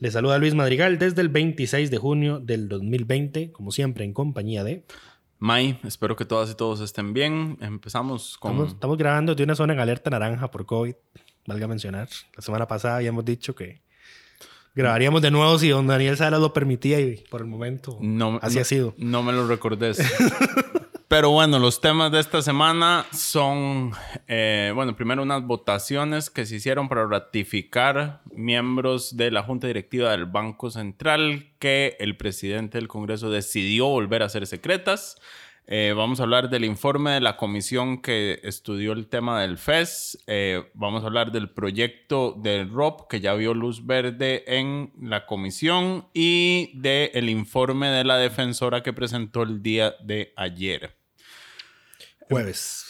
Les saluda Luis Madrigal desde el 26 de junio del 2020, como siempre en compañía de... May, espero que todas y todos estén bien. Empezamos con... Estamos, estamos grabando de una zona en alerta naranja por COVID, valga mencionar. La semana pasada habíamos dicho que Grabaríamos de nuevo si don Daniel Sala lo permitía y por el momento no, así no, ha sido. No me lo recordes. Pero bueno, los temas de esta semana son, eh, bueno, primero unas votaciones que se hicieron para ratificar miembros de la Junta Directiva del Banco Central que el presidente del Congreso decidió volver a ser secretas. Eh, vamos a hablar del informe de la comisión que estudió el tema del FES. Eh, vamos a hablar del proyecto del ROP que ya vio luz verde en la comisión y del informe de la defensora que presentó el día de ayer. Jueves.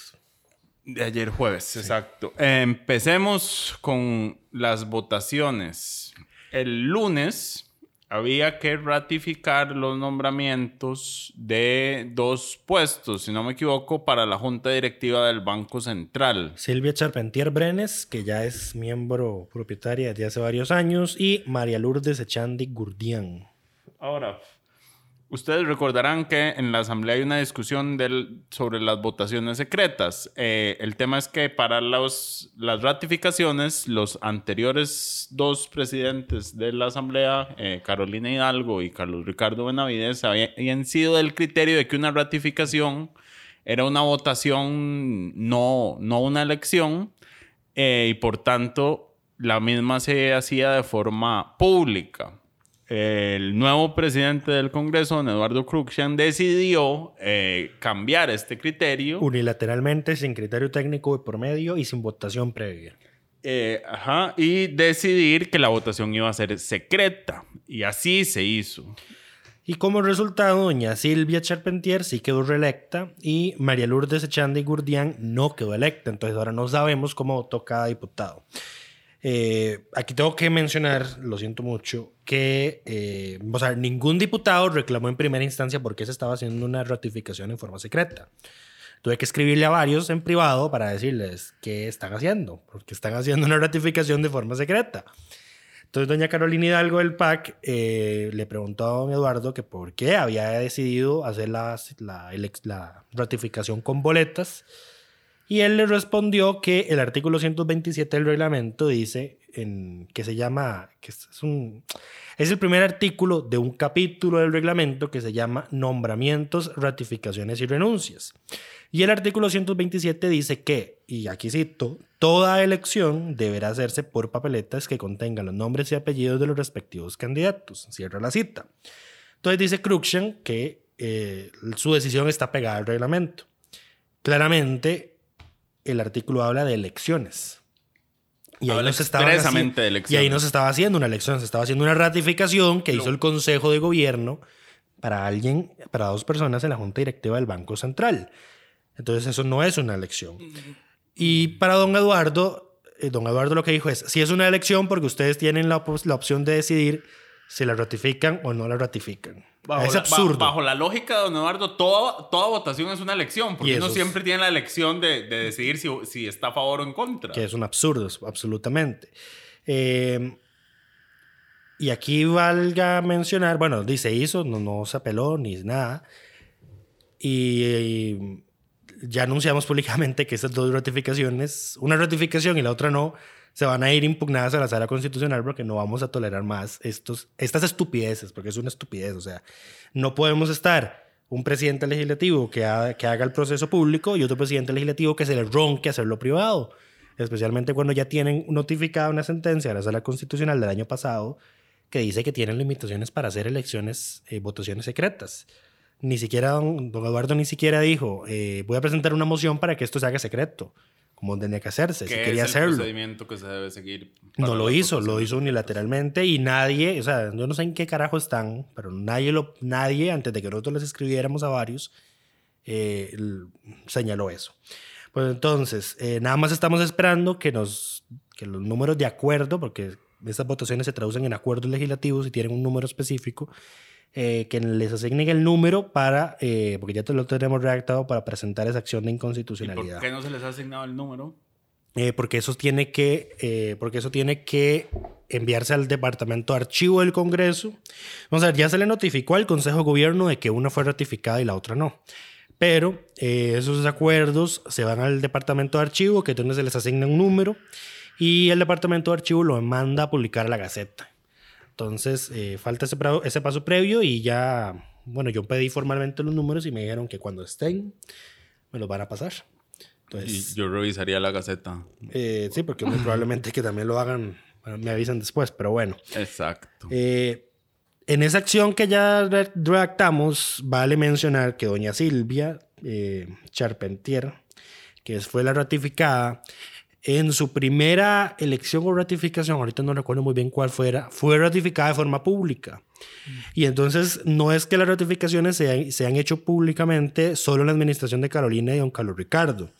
De ayer jueves, exacto. empecemos con las votaciones. El lunes había que ratificar los nombramientos de dos puestos, si no me equivoco, para la Junta Directiva del Banco Central. Silvia Charpentier Brenes, que ya es miembro propietaria desde hace varios años, y María Lourdes Echandi Gurdian. Ahora, Ustedes recordarán que en la Asamblea hay una discusión del, sobre las votaciones secretas. Eh, el tema es que para los, las ratificaciones, los anteriores dos presidentes de la Asamblea, eh, Carolina Hidalgo y Carlos Ricardo Benavides, habían sido del criterio de que una ratificación era una votación, no, no una elección, eh, y por tanto la misma se hacía de forma pública el nuevo presidente del Congreso, don Eduardo Cruxian, decidió eh, cambiar este criterio. Unilateralmente, sin criterio técnico de por medio y sin votación previa. Eh, ajá, y decidir que la votación iba a ser secreta. Y así se hizo. Y como resultado, doña Silvia Charpentier sí quedó reelecta y María Lourdes Echandi Gurdian no quedó electa. Entonces ahora no sabemos cómo votó cada diputado. Eh, aquí tengo que mencionar, lo siento mucho, que eh, o sea, ningún diputado reclamó en primera instancia por qué se estaba haciendo una ratificación en forma secreta. Tuve que escribirle a varios en privado para decirles qué están haciendo, porque están haciendo una ratificación de forma secreta. Entonces, doña Carolina Hidalgo del PAC eh, le preguntó a don Eduardo que por qué había decidido hacer la, la, la ratificación con boletas y él le respondió que el artículo 127 del reglamento dice en, que se llama, que es, el primer artículo de un capítulo del reglamento que se llama Nombramientos, Ratificaciones y Renuncias. Y el artículo 127 dice que, y aquí cito, toda elección deberá hacerse por papeletas que contengan los nombres y apellidos de los respectivos candidatos. Cierra la cita. Entonces dice Cruxian que eh, su decisión está pegada al reglamento. Claramente, el artículo habla de elecciones. Y ahí, no se estaba haciendo, y ahí no se estaba haciendo una elección, se estaba haciendo una ratificación que hizo el Consejo de Gobierno para alguien, para dos personas en la Junta Directiva del Banco Central. Entonces eso no es una elección. Y para don Eduardo, eh, don Eduardo lo que dijo es, si es una elección porque ustedes tienen la, la opción de decidir si la ratifican o no la ratifican. es absurdo. bajo la lógica de don Eduardo, toda, toda votación es una elección, porque uno siempre tiene la elección de, de decidir si, si, está a favor o en contra. Que es un absurdo, absolutamente. Em, y aquí valga mencionar, bueno, dice hizo, no, no se apeló ni nada. Y, y ya anunciamos públicamente que estas dos ratificaciones, una ratificación y la otra no, se van a ir impugnadas a la sala constitucional porque no vamos a tolerar más estos, estas estupideces, porque es una estupidez. O sea, no podemos estar un presidente legislativo que, que haga el proceso público y otro presidente legislativo que se le ronque hacerlo privado. Especialmente cuando ya tienen notificada una sentencia de la sala constitucional del año pasado que dice que tienen limitaciones para hacer elecciones, eh, votaciones secretas. Ni siquiera don, don Eduardo ni siquiera dijo, eh, voy a presentar una moción para que esto se haga secreto, como tenía que hacerse, si ¿Qué quería es el hacerlo. procedimiento que se debe seguir? No lo hizo, lo hizo unilateralmente y nadie, o sea, yo no sé en qué carajo están, pero nadie, lo, nadie antes de que nosotros les escribiéramos a varios, eh, señaló eso. Pues entonces, eh, nada más estamos esperando que, nos, que los números de acuerdo, porque estas votaciones se traducen en acuerdos legislativos y tienen un número específico, eh, que les asignen el número para, eh, porque ya te lo tenemos redactado para presentar esa acción de ¿Y inconstitucionalidad. por qué no se les ha asignado el número? Eh, porque eso tiene que eh, porque eso tiene que enviarse al departamento de archivo del Congreso. Vamos a ver, ya se le notificó al Consejo de Gobierno de que una fue ratificada y la otra no. Pero eh, esos acuerdos se van al departamento de archivo, que es donde se les asigna un número, y el departamento de archivo lo manda a publicar a la Gaceta. Entonces, eh, falta ese, paso previo y ya, bueno, yo pedí formalmente los números y me dijeron que cuando estén, me los van a pasar. Entonces, Y yo revisaría la gaceta. eh, sí, porque muy probablemente que también lo hagan, me avisan después, pero bueno. Exacto. Eh, en esa acción que ya re- redactamos, vale mencionar que doña Silvia eh, Charpentier, que fue la ratificada, en su primera elección o ratificación, ahorita no recuerdo muy bien cuál fuera, fue ratificada de forma pública. Y entonces no es que las ratificaciones se, se han hecho públicamente solo en la administración de Carolina y don Carlos Ricardo.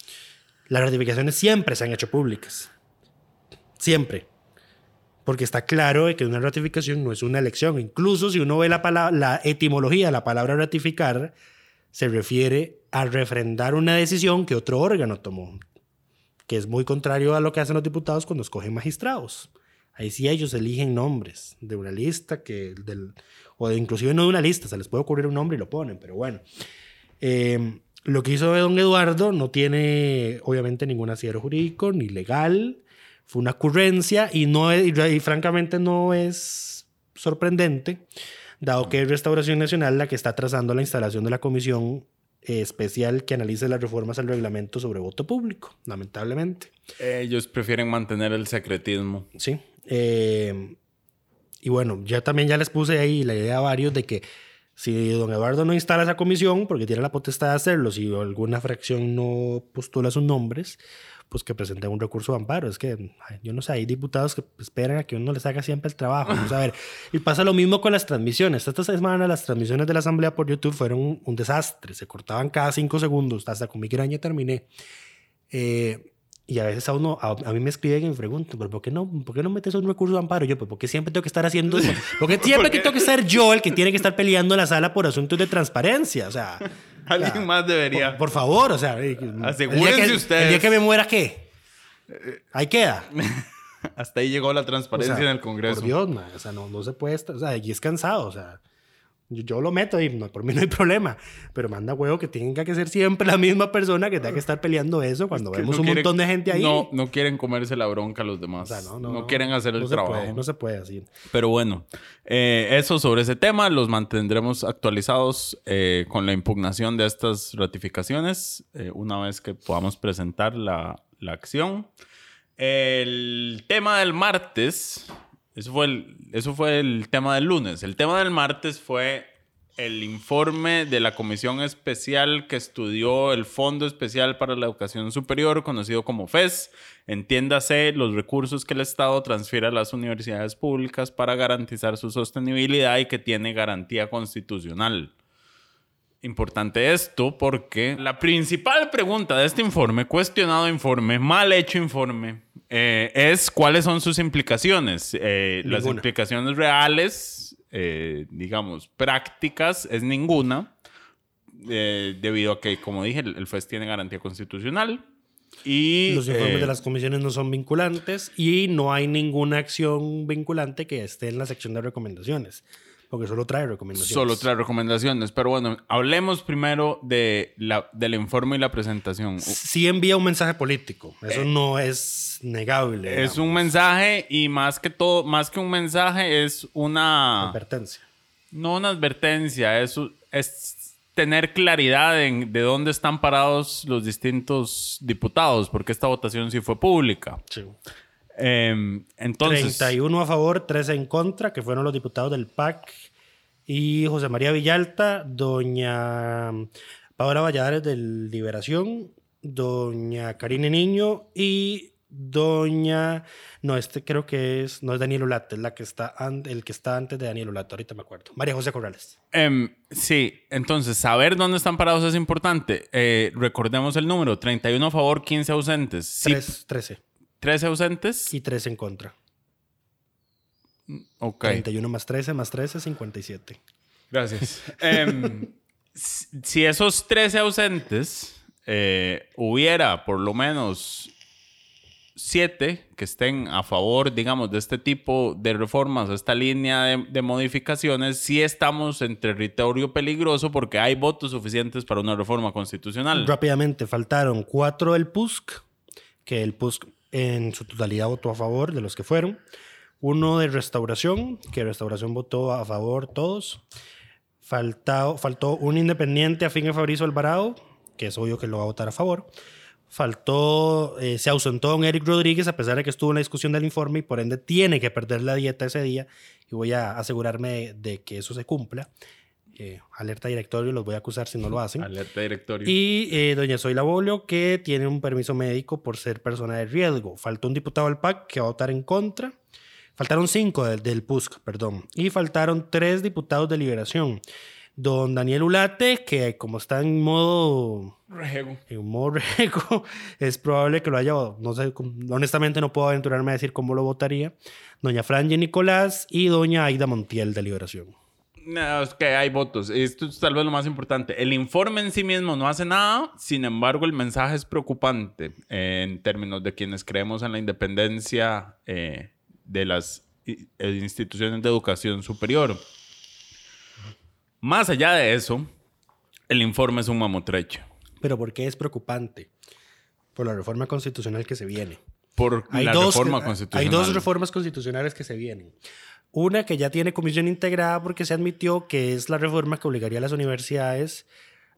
Las ratificaciones siempre se han hecho públicas. Siempre. Porque está claro de que una ratificación no es una elección. Incluso si uno ve la, etimología la palabra ratificar, se refiere a refrendar una decisión que otro órgano tomó, que es muy contrario a lo que hacen los diputados cuando escogen magistrados. Ahí sí ellos eligen nombres de una lista, que del, o de, inclusive no de una lista, se les puede ocurrir un nombre y lo ponen, pero bueno. Eh, lo que hizo don Eduardo no tiene obviamente ningún asidero jurídico ni legal, fue una ocurrencia y, no y, y francamente no es sorprendente, dado que es Restauración Nacional la que está trazando la instalación de la comisión especial que analice las reformas al reglamento sobre voto público, lamentablemente. Ellos prefieren mantener el secretismo. Sí. Eh, y bueno, ya también ya les puse ahí la idea a varios de que si don Eduardo no instala esa comisión, porque tiene la potestad de hacerlo, si alguna fracción no postula sus nombres, pues que presenten un recurso de amparo. Es que, yo no sé, hay diputados que esperan a que uno les haga siempre el trabajo. Vamos a ver. Y pasa lo mismo con las transmisiones. Esta semana las transmisiones de la Asamblea por YouTube fueron un, un desastre. Se cortaban cada cinco segundos. Hasta con migraña terminé. Eh, y a veces a uno, a, a mí me escriben y me preguntan, ¿pero por qué no, por qué no metes un recurso de amparo? Yo, pues, ¿por qué siempre tengo que estar haciendo eso? Porque siempre que tengo que ser yo el que tiene que estar peleando en la sala por asuntos de transparencia. O sea, Alguien más debería. por, por favor, o sea, Asegúrense el que, ustedes. El día que me muera, ¿qué? Ahí queda. Hasta ahí llegó la O transparencia sea, en el Congreso. Por Dios, man, o sea, no, no se puede estar, o sea, y es cansado, o sea, yo, yo lo meto y no, por mí no hay problema, pero manda huevo que tenga que ser siempre la misma persona que tenga que estar peleando eso cuando Que vemos no un montón de gente ahí. No, no quieren comerse la bronca a los o demás. sea, no, no, no, quieren hacer el trabajo. puede, no se puede así. Pero bueno, eh, eso sobre ese tema los mantendremos actualizados eh, con la impugnación de estas ratificaciones eh, una vez que podamos presentar la, la acción. El tema del martes, eso fue el, eso fue el tema del lunes. El tema del martes fue el informe de la comisión especial que estudió el Fondo Especial para la Educación Superior, conocido como FES. Entiéndase los recursos que el Estado transfiere a las universidades públicas para garantizar su sostenibilidad y que tiene garantía constitucional. Importante esto porque la principal pregunta de este informe, cuestionado informe, mal hecho informe, eh, es cuáles son sus implicaciones. Eh, las implicaciones reales, eh, digamos, prácticas, es ninguna, debido a que, como dije, el, el FES tiene garantía constitucional. Y, Los informes de las comisiones no son vinculantes y no hay ninguna acción vinculante que esté en la sección de recomendaciones. Porque solo trae recomendaciones. Solo trae recomendaciones. Pero bueno, hablemos primero de la, del informe y la presentación. Sí envía un mensaje político. Eso no es negable. Es digamos. un mensaje y más que todo, más que un mensaje, es una... advertencia. No una advertencia, es, es tener claridad en de dónde están parados los distintos diputados, porque esta votación sí fue pública. Sí. Em, entonces, 31 a favor, 13 en contra, que fueron los diputados del PAC y José María Villalta, doña Paola Valladares del Liberación, doña Karine Niño y doña no este creo que es no es Daniel Olate, es la que está el que está antes de Daniel Olate, ahorita me acuerdo. María José Corrales. em, sí, entonces saber dónde están parados es importante. Eh, recordemos el número, 31 a favor, 15 ausentes. Sí, Tres- 13 13 ausentes. y 13 en contra. Ok. 31 más 13 más 13 57. Gracias. Em, si si esos 13 ausentes eh, hubiera por lo menos 7 que estén a favor, digamos, de este tipo de reformas, esta línea de, de modificaciones, sí estamos en territorio peligroso porque hay votos suficientes para una reforma constitucional. Rápidamente, faltaron cuatro del PUSC, que el PUSC en su totalidad votó a favor de los que fueron. Uno de Restauración, que Restauración votó a favor todos. Faltado, faltó un independiente a Fabrizio Alvarado, que es obvio que lo va a votar a favor. Faltó, eh, se ausentó don Eric Rodríguez, a pesar de que estuvo en la discusión del informe y por ende tiene que perder la dieta ese día. Y voy a asegurarme de, de que eso se cumpla. Eh, alerta directorio, los voy a acusar si no lo hacen. Alerta directorio. Y eh, doña Zoila Bolio, que tiene un permiso médico por ser persona de riesgo. Faltó un diputado del PAC que va a votar en contra. Faltaron cinco del, del PUSC, perdón. Y faltaron tres diputados de liberación. Don Daniel Ulate, que como está en modo, Rego. en modo rego, es probable que lo haya, no sé, honestamente no puedo aventurarme a decir cómo lo votaría. Doña Franje Nicolás y doña Aida Montiel de liberación. No, es que hay votos. Esto es tal vez lo más importante. El informe en sí mismo no hace nada, sin embargo, el mensaje es preocupante eh, en términos de quienes creemos en la independencia eh, de las eh, instituciones de educación superior. Más allá de eso, el informe es un mamotrecho. Pero ¿por qué es preocupante? Por la reforma constitucional que se viene. Por Hay la dos, reforma hay constitucional. dos reformas constitucionales que se vienen. Una que ya tiene comisión integrada porque se admitió que es la reforma que obligaría a las universidades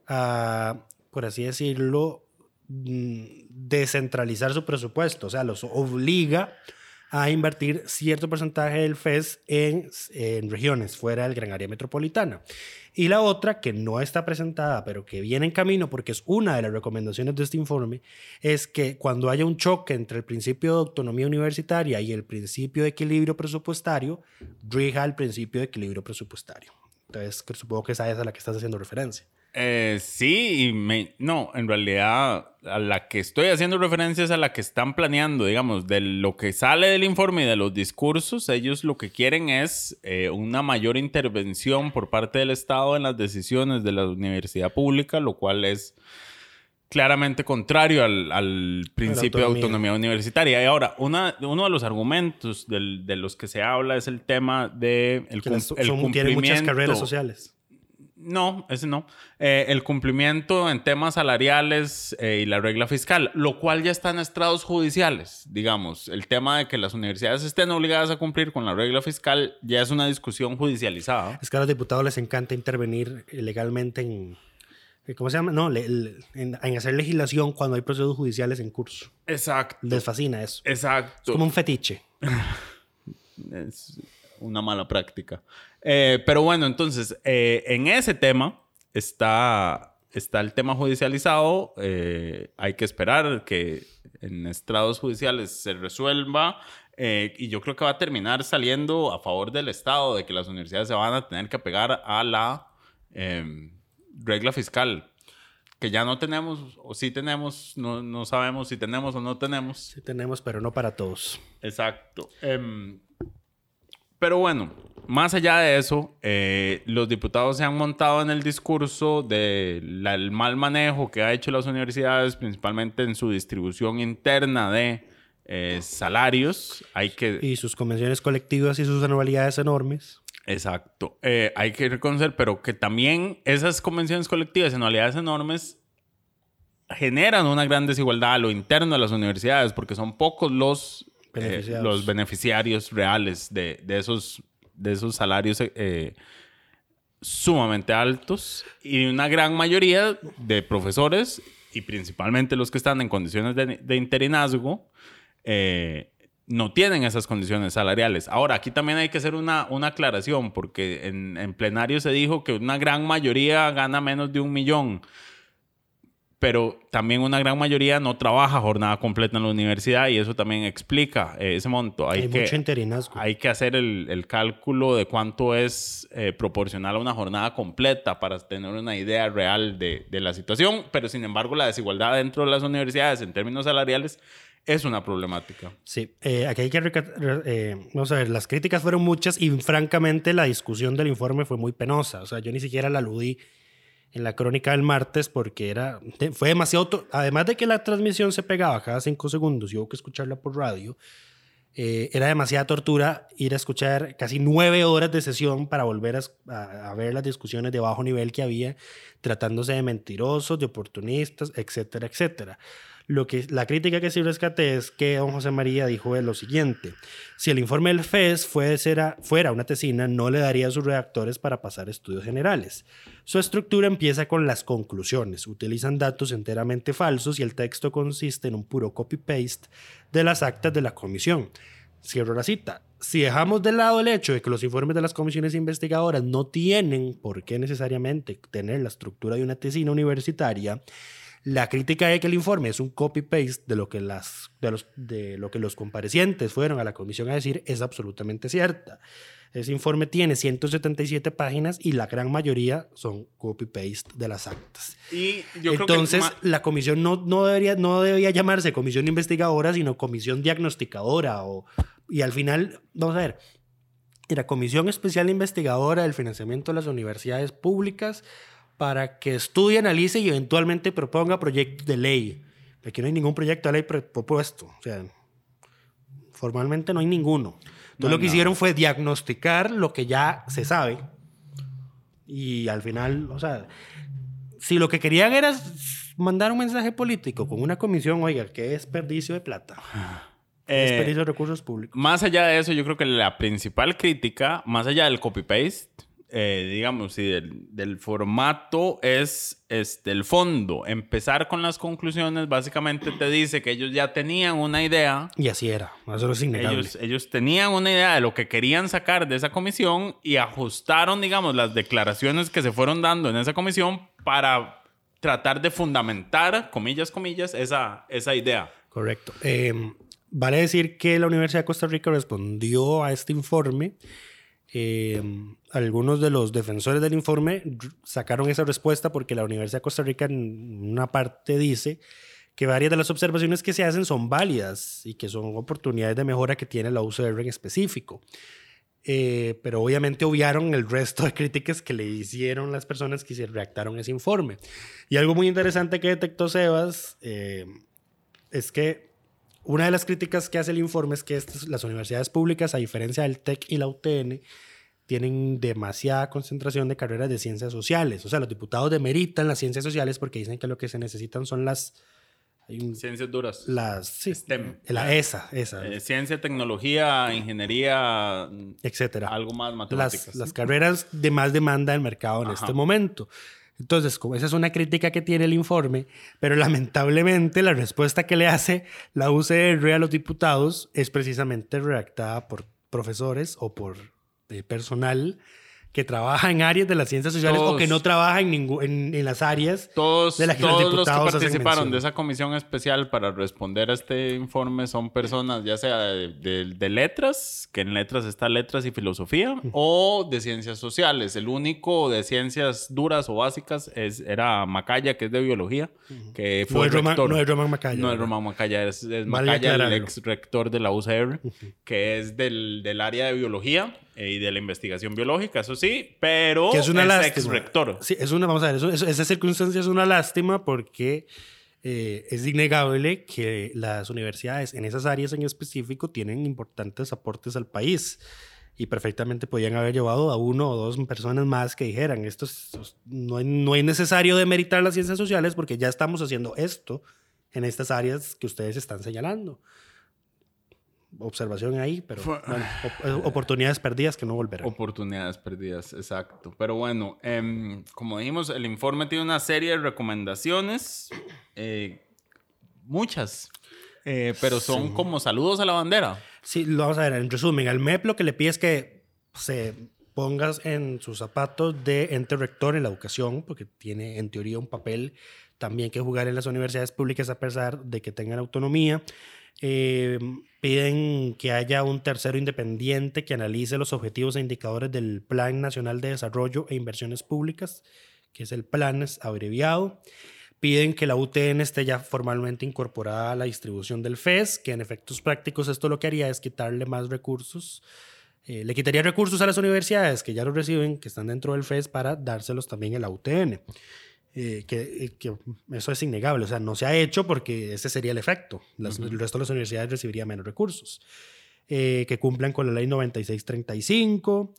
a, por así decirlo, mm, descentralizar su presupuesto. O sea, los obliga a invertir cierto porcentaje del FES en, regiones fuera del gran área metropolitana. Y la otra, que no está presentada, pero que viene en camino porque es una de las recomendaciones de este informe, es que cuando haya un choque entre el principio de autonomía universitaria y el principio de equilibrio presupuestario, rija el principio de equilibrio presupuestario. Entonces, supongo que esa es a la que estás haciendo referencia. Eh, sí, y me, no, en realidad a la que estoy haciendo referencia es a la que están planeando, digamos, de lo que sale del informe y de los discursos, ellos lo que quieren es eh, una mayor intervención por parte del Estado en las decisiones de la universidad pública, lo cual es claramente contrario al, al principio de autonomía. universitaria. Y ahora, una, uno de los argumentos del- de los que se habla es el tema de el, cum- el son- tienen muchas cumplimiento- carreras sociales. No, ese no. Eh, el cumplimiento en temas salariales eh, y la regla fiscal, lo cual ya está en estrados judiciales, digamos. El tema de que las universidades estén obligadas a cumplir con la regla fiscal ya es una discusión judicializada. Es que a los diputados les encanta intervenir legalmente en... eh, ¿Cómo se llama? No, le- le- en, en hacer legislación cuando hay procesos judiciales en curso. Exacto. Les fascina eso. Es Exacto. como un fetiche. es una mala práctica. Eh, pero bueno, entonces, eh, en ese tema está, está el tema judicializado. eh, hay que esperar que en estrados judiciales se resuelva. eh, y yo creo que va a terminar saliendo a favor del Estado, de que las universidades se van a tener que pegar a la eh, regla fiscal. Que ya no tenemos, o sí tenemos, no, no sabemos si tenemos o no tenemos. Sí tenemos, pero no para todos. Exacto. Em, pero bueno, más allá de eso, eh, los diputados se han montado en el discurso del mal manejo que ha hecho las universidades, principalmente en su distribución interna de eh, salarios. Hay que... Y sus convenciones colectivas y sus anualidades enormes. Exacto. Eh, hay que reconocer, pero que también esas convenciones colectivas en anualidades enormes generan una gran desigualdad a lo interno de las universidades, porque son pocos los eh, los beneficiarios reales de, de esos, de esos salarios eh, sumamente altos y una gran mayoría de profesores y principalmente los que están en condiciones de, de interinazgo eh, no tienen esas condiciones salariales. Ahora, aquí también hay que hacer una, una aclaración porque en, en plenario se dijo que una gran mayoría gana menos de un millón pero también una gran mayoría no trabaja jornada completa en la universidad y eso también explica eh, ese monto. Hay, Hay que, mucho interinazgo. hay que hacer el, el cálculo de cuánto es eh, proporcional a una jornada completa para tener una idea real de, de la situación, pero sin embargo la desigualdad dentro de las universidades en términos salariales es una problemática. Sí, eh, aquí hay que... eh, vamos a ver, las críticas fueron muchas y francamente la discusión del informe fue muy penosa. O sea, yo ni siquiera la aludí en la crónica del martes porque era, fue demasiado... Además de que la transmisión se pegaba cada cinco segundos y hubo que escucharla por radio, eh, era demasiada tortura ir a escuchar casi nueve horas de sesión para volver a- a ver las discusiones de bajo nivel que había, tratándose de mentirosos, de oportunistas, etcétera, etcétera. Lo que, la crítica que sí rescaté es que don José María dijo lo siguiente, si el informe del FES fue, será- fuera una tesina, no le daría a sus redactores para pasar estudios generales. Su estructura empieza con las conclusiones, utilizan datos enteramente falsos y el texto consiste en un puro copy-paste de las actas de la comisión. Cierro la cita. Si dejamos de lado el hecho de que los informes de las comisiones investigadoras no tienen por qué necesariamente tener la estructura de una tesina universitaria, la crítica de que el informe es un copy-paste de, lo que las- de, los, de lo que los comparecientes fueron a la comisión a decir es absolutamente cierta. Ese informe tiene 177 páginas y la gran mayoría son copy-paste de las actas. Y yo Entonces, creo que... la comisión no, no, debería, no debería llamarse comisión investigadora, sino comisión diagnosticadora. O, y al final, vamos a ver, era Comisión Especial Investigadora del Financiamiento de las Universidades Públicas para que estudie, analice y eventualmente proponga proyectos de ley. Aquí no hay ningún proyecto de ley pro- propuesto. O sea, formalmente no hay ninguno. Entonces No lo que hicieron fue diagnosticar lo que ya se sabe. Y al final, o sea, si lo que querían era mandar un mensaje político con una comisión, oiga, qué desperdicio de plata. Qué Eh, desperdicio de recursos públicos. Más allá de eso, yo creo que la principal crítica, más allá del copy-paste, eh, digamos, y del, del formato, es este, el fondo. Empezar con las conclusiones básicamente te dice que ellos ya tenían una idea. Y así era. Eso es innegable. Ellos, ellos tenían una idea de lo que querían sacar de esa comisión y ajustaron, digamos, las declaraciones que se fueron dando en esa comisión para tratar de fundamentar, comillas, comillas, esa, esa idea. Correcto. Eh, vale decir que la Universidad de Costa Rica respondió a este informe. Eh, algunos de los defensores del informe sacaron esa respuesta porque la Universidad de Costa Rica en una parte dice que varias de las observaciones que se hacen son válidas y que son oportunidades de mejora que tiene la UCR en específico. Eh, pero obviamente obviaron el resto de críticas que le hicieron las personas que se redactaron ese informe. Y algo muy interesante que detectó Sebas eh, es que una de las críticas que hace el informe es que las universidades públicas, a diferencia del TEC y la UTN, tienen demasiada concentración de carreras de ciencias sociales. O sea, los diputados demeritan las ciencias sociales porque dicen que lo que se necesitan son las... un- Ciencias duras. las sí, STEM. La ESA, esa, Eh, ciencia, tecnología, ingeniería, etcétera. algo más matemáticas. las, las carreras de más demanda del mercado en Ajá. este momento. Entonces, como esa es una crítica que tiene el informe, pero lamentablemente la respuesta que le hace la UCR a los diputados es precisamente redactada por profesores o por eh, personal que trabaja en áreas de las ciencias sociales o Todos. que no trabaja en, en, en las áreas Todos, de las que los todos los que diputados hacen participaron mención. de esa comisión especial para responder a este informe son personas ya sea de, de- de letras, que en letras está letras y filosofía, o de ciencias sociales. El único de ciencias duras o básicas es, era Macaya, que es de biología, que fue No es, rector. no es Román Macaya. No es. Román Macaya, es, es Macaya, el ex rector de la UCR, que es del, del área de biología y de la investigación biológica, eso sí, pero que es una ex lástima. rector. Sí, es una, vamos a ver, eso- eso- esa circunstancia es una lástima porque eh, es innegable que las universidades en esas áreas en específico tienen importantes aportes al país. y perfectamente podían haber llevado a uno o dos personas más que dijeran, esto es- no, es, no es necesario demeritar las ciencias sociales porque ya estamos haciendo esto en estas áreas que ustedes están señalando. Observación ahí, pero bueno, op- oportunidades perdidas que no volverán. Oportunidades perdidas, exacto. Pero bueno, em, como dijimos, el informe tiene una serie de recomendaciones, eh, muchas, eh, pero son como saludos a la bandera. Sí, lo vamos a ver. En resumen, al MEP lo que le pide es que se pongas en sus zapatos de ente rector en la educación, porque tiene en teoría un papel también que jugar en las universidades públicas a pesar de que tengan autonomía. Eh, piden que haya un tercero independiente que analice los objetivos e indicadores del Plan Nacional de Desarrollo e Inversiones Públicas, que es el PLANES abreviado. Piden que la UTN esté ya formalmente incorporada a la distribución del FES, que en efectos prácticos esto lo que haría es quitarle más recursos. eh, le quitaría recursos a las universidades que ya los reciben, que están dentro del FES, para dárselos también a la UTN. Eh, que, eh, que eso es innegable, o sea, no se ha hecho porque ese sería el efecto. Las- El resto de las universidades recibiría menos recursos. Eh, que cumplan con la ley 9635,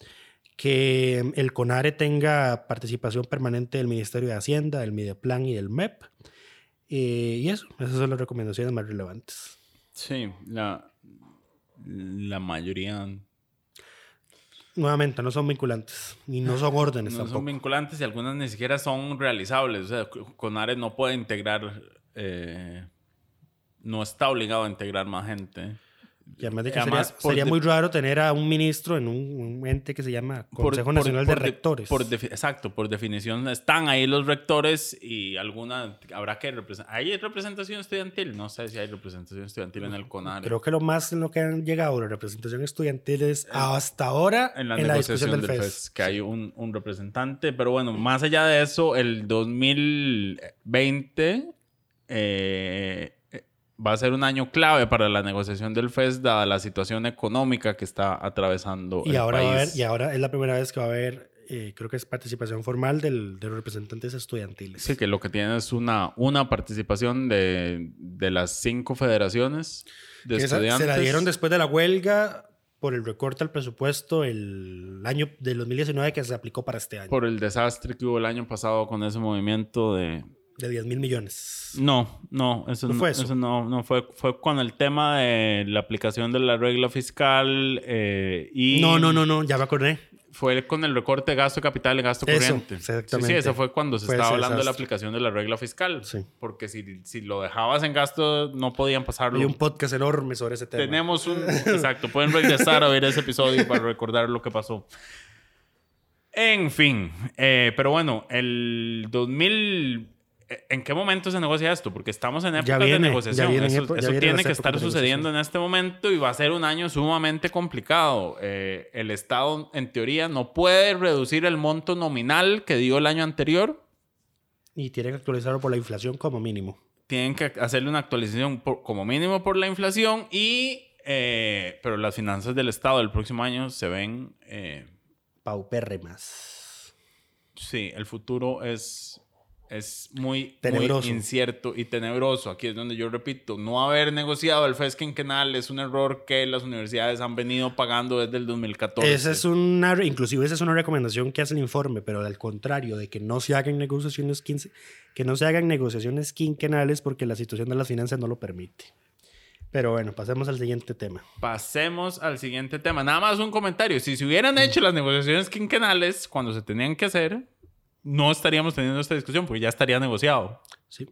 que el CONARE tenga participación permanente del Ministerio de Hacienda, del Mideplan y del MEP. Eh, y eso, esas son las recomendaciones más relevantes. Sí, la, la mayoría Nuevamente, no son vinculantes y no son órdenes no tampoco. son vinculantes y algunas ni siquiera son realizables. O sea, no puede integrar, eh, no está obligado a integrar más gente. Y además de que Además, sería, por sería de- muy raro tener a un ministro en un, un ente que se llama Por- Consejo por- Nacional por de de- Rectores. por defi- exacto, por definición están ahí los rectores y alguna habrá que representar. ¿Hay representación estudiantil? No sé si hay representación estudiantil en el CONARE. Creo que lo más en lo que han llegado la representación estudiantil es hasta ahora en la en la discusión negociación del del FES. FES, que hay un, un representante. Pero bueno, más allá de eso, el 2020 eh, eh, va a ser un año clave para la negociación del FES, dada la situación económica que está atravesando Y el ahora, país. va a haber, y ahora es la primera vez que va a haber, eh, creo que es participación formal del, de los representantes estudiantiles. Sí, que lo que tiene es una, una participación de, de las cinco federaciones de Que estudiantes. se la dieron después de la huelga por el recorte al presupuesto el año del 2019 que se aplicó para este año, por el desastre que hubo el año pasado con ese movimiento de... de 10 mil millones. No, no, eso ¿No no, fue eso? eso? no, no fue, fue con el tema de la aplicación de la regla fiscal eh, y... No, no, no, no, ya me acordé. Fue con el recorte de gasto de capital y gasto Eso, corriente. exactamente. Sí, sí, eso fue cuando se Fue estaba hablando de la aplicación de la regla fiscal. Sí. Porque si, si lo dejabas en gasto, no podían pasarlo. Hay un podcast enorme sobre ese tema. Tenemos un... Exacto, pueden regresar a ver ese episodio para recordar lo que pasó. En fin, eh, pero bueno, el 2000... ¿En qué momento se negocia esto? Porque estamos en épocas viene, de negociación. vienen eso eso tiene que estar sucediendo en este momento y va a ser un año sumamente complicado. Eh, el Estado, en teoría, no puede reducir el monto nominal que dio el año anterior. Y tienen que actualizarlo por la inflación como mínimo. Tienen que hacerle una actualización por- como mínimo por la inflación y... eh, pero las finanzas del Estado del próximo año se ven... eh, Paupérrimas. Sí, el futuro es, es muy, muy incierto y tenebroso. Aquí es donde yo repito, no haber negociado el FES quinquenal es un error que las universidades han venido pagando desde el 2014. Esa es una, inclusive esa es una recomendación que hace el informe, pero al contrario, de que no se hagan negociaciones quince, que no se hagan negociaciones quinquenales porque la situación de las finanzas no lo permite. Pero bueno, pasemos al siguiente tema. Pasemos al siguiente tema. Nada más un comentario. Si se hubieran hecho las negociaciones quinquenales cuando se tenían que hacer, no estaríamos teniendo esta discusión porque ya estaría negociado. Sí.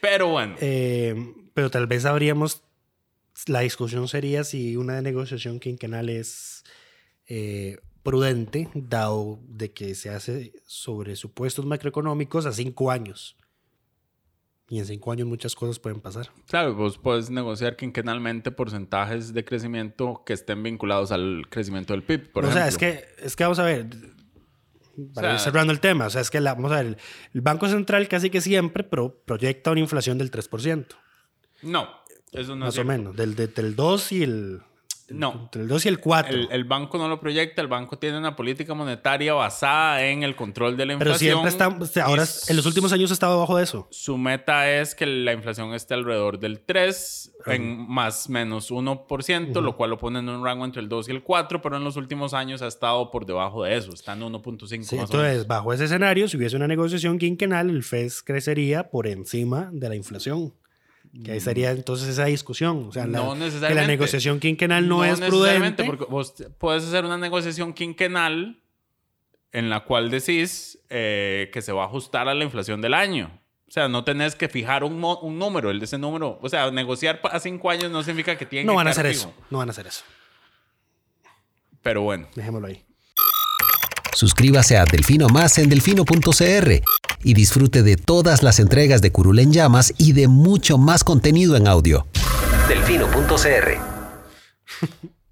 Pero bueno, Eh, pero tal vez habríamos, la discusión sería si una negociación quinquenal es eh, prudente, dado de que se hace sobre supuestos macroeconómicos a cinco años. Y en cinco años muchas cosas pueden pasar. claro, vos puedes negociar quinquenalmente porcentajes de crecimiento que estén vinculados al crecimiento del PIB, por o ejemplo. sea, es que, es que vamos a ver, para sea- ir cerrando el tema, o sea, es que la, vamos a ver, el, el Banco Central casi que siempre pro- proyecta una inflación del 3%, No, eso no es más o menos, del, de- del 2 y el... No. Entre el 2 y el 4. El, el banco no lo proyecta, el banco tiene una política monetaria basada en el control de la Pero inflación. siempre está, o sea, ahora en los últimos años ha estado debajo de eso. Su meta es que la inflación esté alrededor del 3, en más menos 1%, lo cual lo pone en un rango entre el 2 y el 4, pero en los últimos años ha estado por debajo de eso, está en 1.5 Sí, más o menos. entonces, bajo ese escenario, si hubiese una negociación quinquenal, el FES crecería por encima de la inflación. Que ahí sería entonces esa discusión. O sea, la, No que la necesariamente. negociación quinquenal no, es necesariamente, prudente. porque vos puedes hacer una negociación quinquenal en la cual decís eh, que se va a ajustar a la inflación del año. O sea, no tenés que fijar un, número, el de ese número. O sea, negociar a cinco años no significa que tiene No que van a hacer fijo. eso. No van a hacer eso. Pero bueno. Dejémoslo ahí. Suscríbase a Delfino Más en delfino.cr y disfrute de todas las entregas de Curul en Llamas y de mucho más contenido en audio. Delfino.cr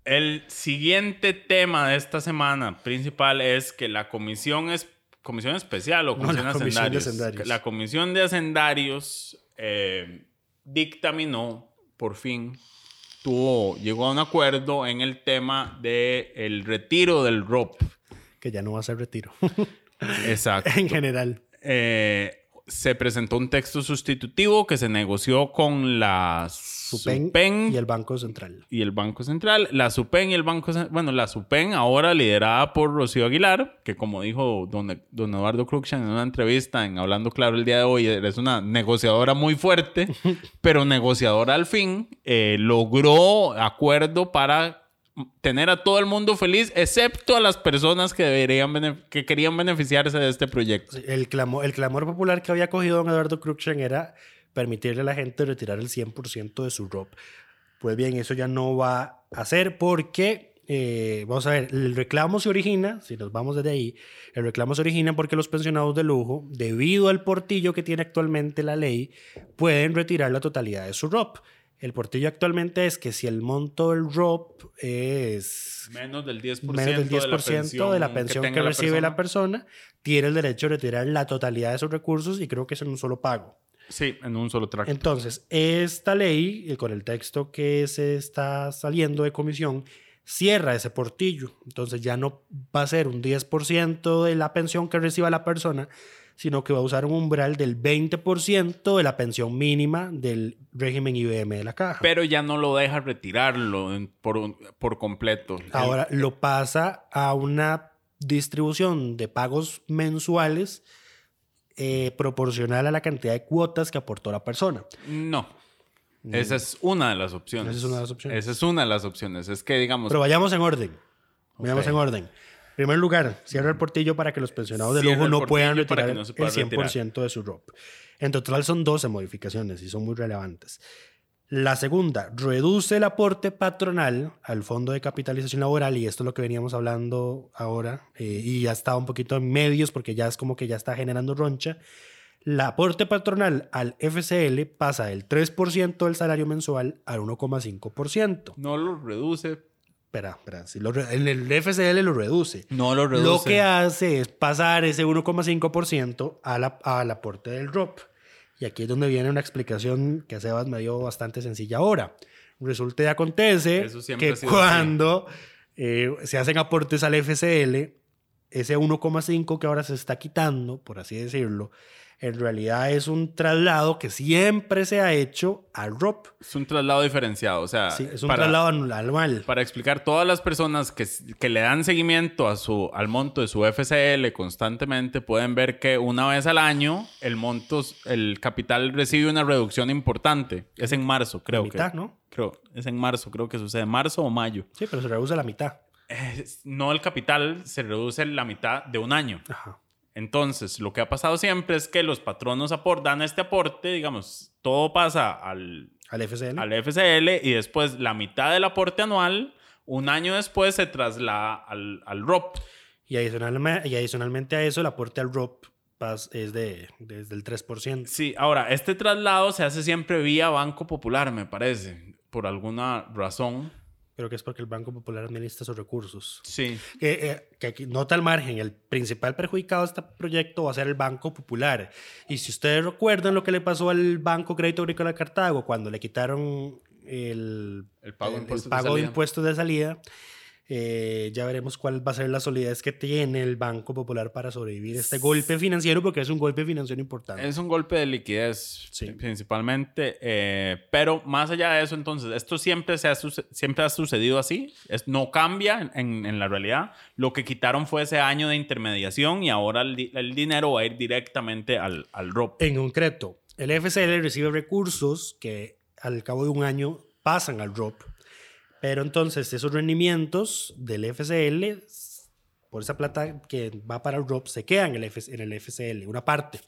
El siguiente tema de esta semana principal es que la comisión es comisión especial o No, comisión, la de, comisión de hacendarios. hacendarios. La comisión de hacendarios eh, dictaminó por fin tuvo llegó a un acuerdo en el tema de el retiro del ROP. Que ya no va a ser retiro. Exacto. en general. Eh, se presentó un texto sustitutivo que se negoció con la Supen, Supen y el Banco Central. y el Banco Central. La SUPEN y el Banco Cen- Bueno, la SUPEN ahora liderada por Rocío Aguilar, que como dijo don, don Eduardo Cruxan en una entrevista en Hablando Claro el día de hoy, es una negociadora muy fuerte, pero negociadora al fin, eh, logró acuerdo para tener a todo el mundo feliz, excepto a las personas que, deberían que querían beneficiarse de este proyecto. El clamor, el clamor popular que había cogido don Eduardo Cruxen era permitirle a la gente retirar el 100% de su ROP. Pues bien, eso ya no va a ser porque, eh, vamos a ver, el reclamo se origina, si nos vamos desde ahí, el reclamo se origina porque los pensionados de lujo, debido al portillo que tiene actualmente la ley, pueden retirar la totalidad de su ROP. El portillo actualmente es que si el monto del ROP es Menos del 10%, menos del 10% de la pensión, que, recibe la persona, tiene el derecho a retirar la totalidad de sus recursos y creo que es en un solo pago. Sí, en un solo tracto. Entonces, esta ley, con el texto que se está saliendo de comisión, cierra ese portillo. Entonces ya no va a ser un 10% de la pensión que reciba la persona, sino que va a usar un umbral del 20% de la pensión mínima del régimen IBM de la caja. pero ya no lo deja retirarlo por, por completo. Ahora lo pasa a una distribución de pagos mensuales eh, proporcional a la cantidad de cuotas que aportó la persona. No. Esa es una de las opciones. Esa es una de las opciones. Esa es una de las opciones. Es que, digamos, Pero vayamos en orden. Vayamos en orden. En primer lugar, cierra el portillo para que los pensionados de lujo no puedan retirar no pueda el 100% de su ROP. En total son 12 modificaciones y son muy relevantes. La segunda, reduce el aporte patronal al Fondo de Capitalización Laboral, y esto es lo que veníamos hablando ahora, eh, y ya está un poquito en medios porque ya es como que ya está generando roncha. El aporte patronal al FCL pasa del 3% del salario mensual al 1,5%. no lo reduce. Espera, espera, si lo en el FCL lo reduce. No lo reduce. Lo que hace es pasar ese 1,5% a la- al aporte del ROP. Y aquí es donde viene una explicación que a Sebas me dio bastante sencilla ahora. Resulta y acontece que cuando eh, se hacen aportes al FCL, ese 1,5 que ahora se está quitando, por así decirlo, en realidad es un traslado que siempre se ha hecho al ROP. Es un traslado diferenciado. O sea, Sí, es un para- traslado anual. Para explicar, todas las personas que, que le dan seguimiento a su, al monto de su FCL constantemente pueden ver que una vez al año el monto, el capital recibe una reducción importante. Es en marzo, creo mitad, que. ¿no? Creo, es en marzo, creo que sucede. ¿Marzo o mayo? Sí, pero se reduce a la mitad. No el capital se reduce la mitad de un año. Ajá. Entonces, lo que ha pasado siempre es que los patronos apor- dan este aporte, digamos, todo pasa al, Al FCL. al FCL y después la mitad del aporte anual, un año después se traslada al, al ROP. Y, adicionalmente, y adicionalmente a eso, el aporte al ROP es de, desde el 3%. Sí, ahora, este traslado se hace siempre vía Banco Popular, me parece, por alguna razón. Pero que es porque el Banco Popular administra sus recursos. Sí. Que, eh, que aquí nota al margen, el principal perjudicado de este proyecto va a ser el Banco Popular. Y si ustedes recuerdan lo que le pasó al Banco Crédito Agrícola de Cartago cuando le quitaron el, El pago de el- el impuestos de pago de salida. impuestos de salida. Eh, ya veremos cuál va a ser la solidez que tiene el Banco Popular para sobrevivir este golpe financiero, porque es un golpe financiero importante. Es un golpe de liquidez, Sí. principalmente. eh, pero más allá de eso, entonces, esto siempre, se ha, siempre ha sucedido así. Es, no cambia en, en la realidad. Lo que quitaron fue ese año de intermediación y ahora el, el dinero va a ir directamente al, al ROP. En concreto, el FCL recibe recursos que al cabo de un año pasan al ROP, pero entonces esos rendimientos del FCL, por esa plata que va para el ROP, se quedan en el, F- en el FCL, una parte.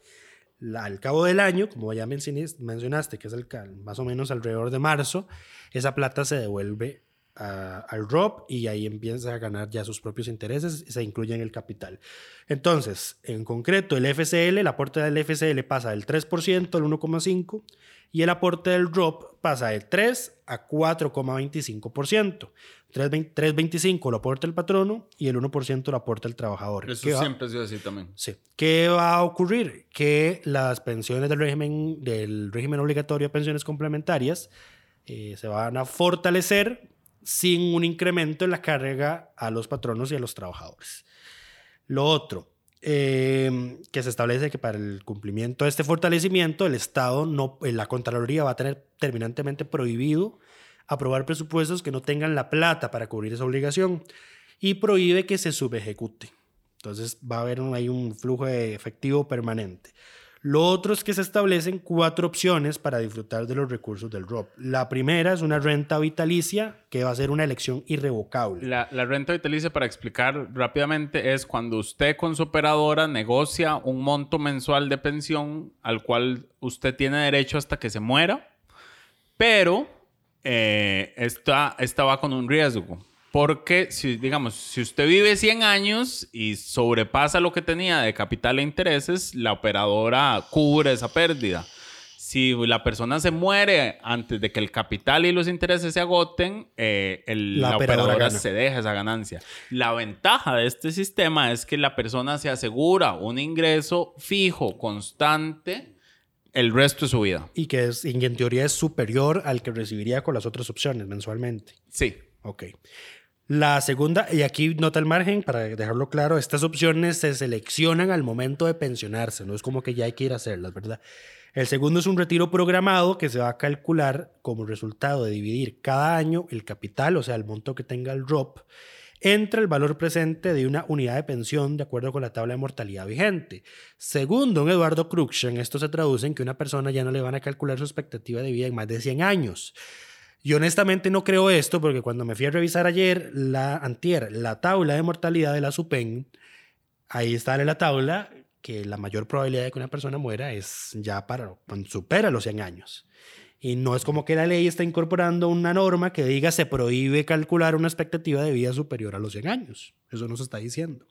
Al cabo del año, como ya mencionaste, que es más o menos alrededor de marzo, esa plata se devuelve a- al ROP y ahí empieza a ganar ya sus propios intereses se incluye en el capital. Entonces, en concreto, el FCL, el aporte del FCL pasa del 3% al 1,5% y el aporte del ROP pasa del 3 a 4,25%. 3,20 3,25 lo aporta el patrono y el 1% lo aporta el trabajador. Eso ¿Qué va- siempre ha sido así también. Sí. ¿Qué va a ocurrir? Que las pensiones del régimen, del régimen obligatorio de pensiones complementarias eh, se van a fortalecer sin un incremento en la carga a los patronos y a los trabajadores. Lo otro, eh, que se establece que para el cumplimiento de este fortalecimiento, el Estado, no, eh, la Contraloría va a tener terminantemente prohibido aprobar presupuestos que no tengan la plata para cubrir esa obligación y prohíbe que se subejecute. Entonces va a haber un, hay un flujo de efectivo permanente. Lo otro es que se establecen cuatro opciones para disfrutar de los recursos del ROP. La primera es una renta vitalicia que va a ser una elección irrevocable. La, renta vitalicia, para explicar rápidamente, es cuando usted con su operadora negocia un monto mensual de pensión al cual usted tiene derecho hasta que se muera, pero eh, esta va con un riesgo. Porque, si, digamos, si usted vive 100 años y sobrepasa lo que tenía de capital e intereses, la operadora cubre esa pérdida. Si la persona se muere antes de que el capital y los intereses se agoten, eh, el- La la, operadora operadora, se deja esa ganancia. La ventaja de este sistema es que la persona se asegura un ingreso fijo, constante, el resto de su vida. Y que es, y en teoría es superior al que recibiría con las otras opciones mensualmente. Sí. Ok. La segunda, y aquí nota el margen, para dejarlo claro, estas opciones se seleccionan al momento de pensionarse, no es como que ya hay que ir a hacerlas, ¿verdad? El segundo es un retiro programado que se va a calcular como resultado de dividir cada año el capital, o sea, el monto que tenga el ROP, entre el valor presente de una unidad de pensión de acuerdo con la tabla de mortalidad vigente. Según don Eduardo Cruxen, esto se traduce en que una persona ya no le van a calcular su expectativa de vida en más de 100 años. Y honestamente no creo esto porque cuando me fui a revisar ayer, la antier, la tabla de mortalidad de la SUPEN, ahí está la tabla que la mayor probabilidad de que una persona muera es ya para supera los 100 años. Y no es como que la ley está incorporando una norma que diga se prohíbe calcular una expectativa de vida superior a los 100 años. Eso no se está diciendo.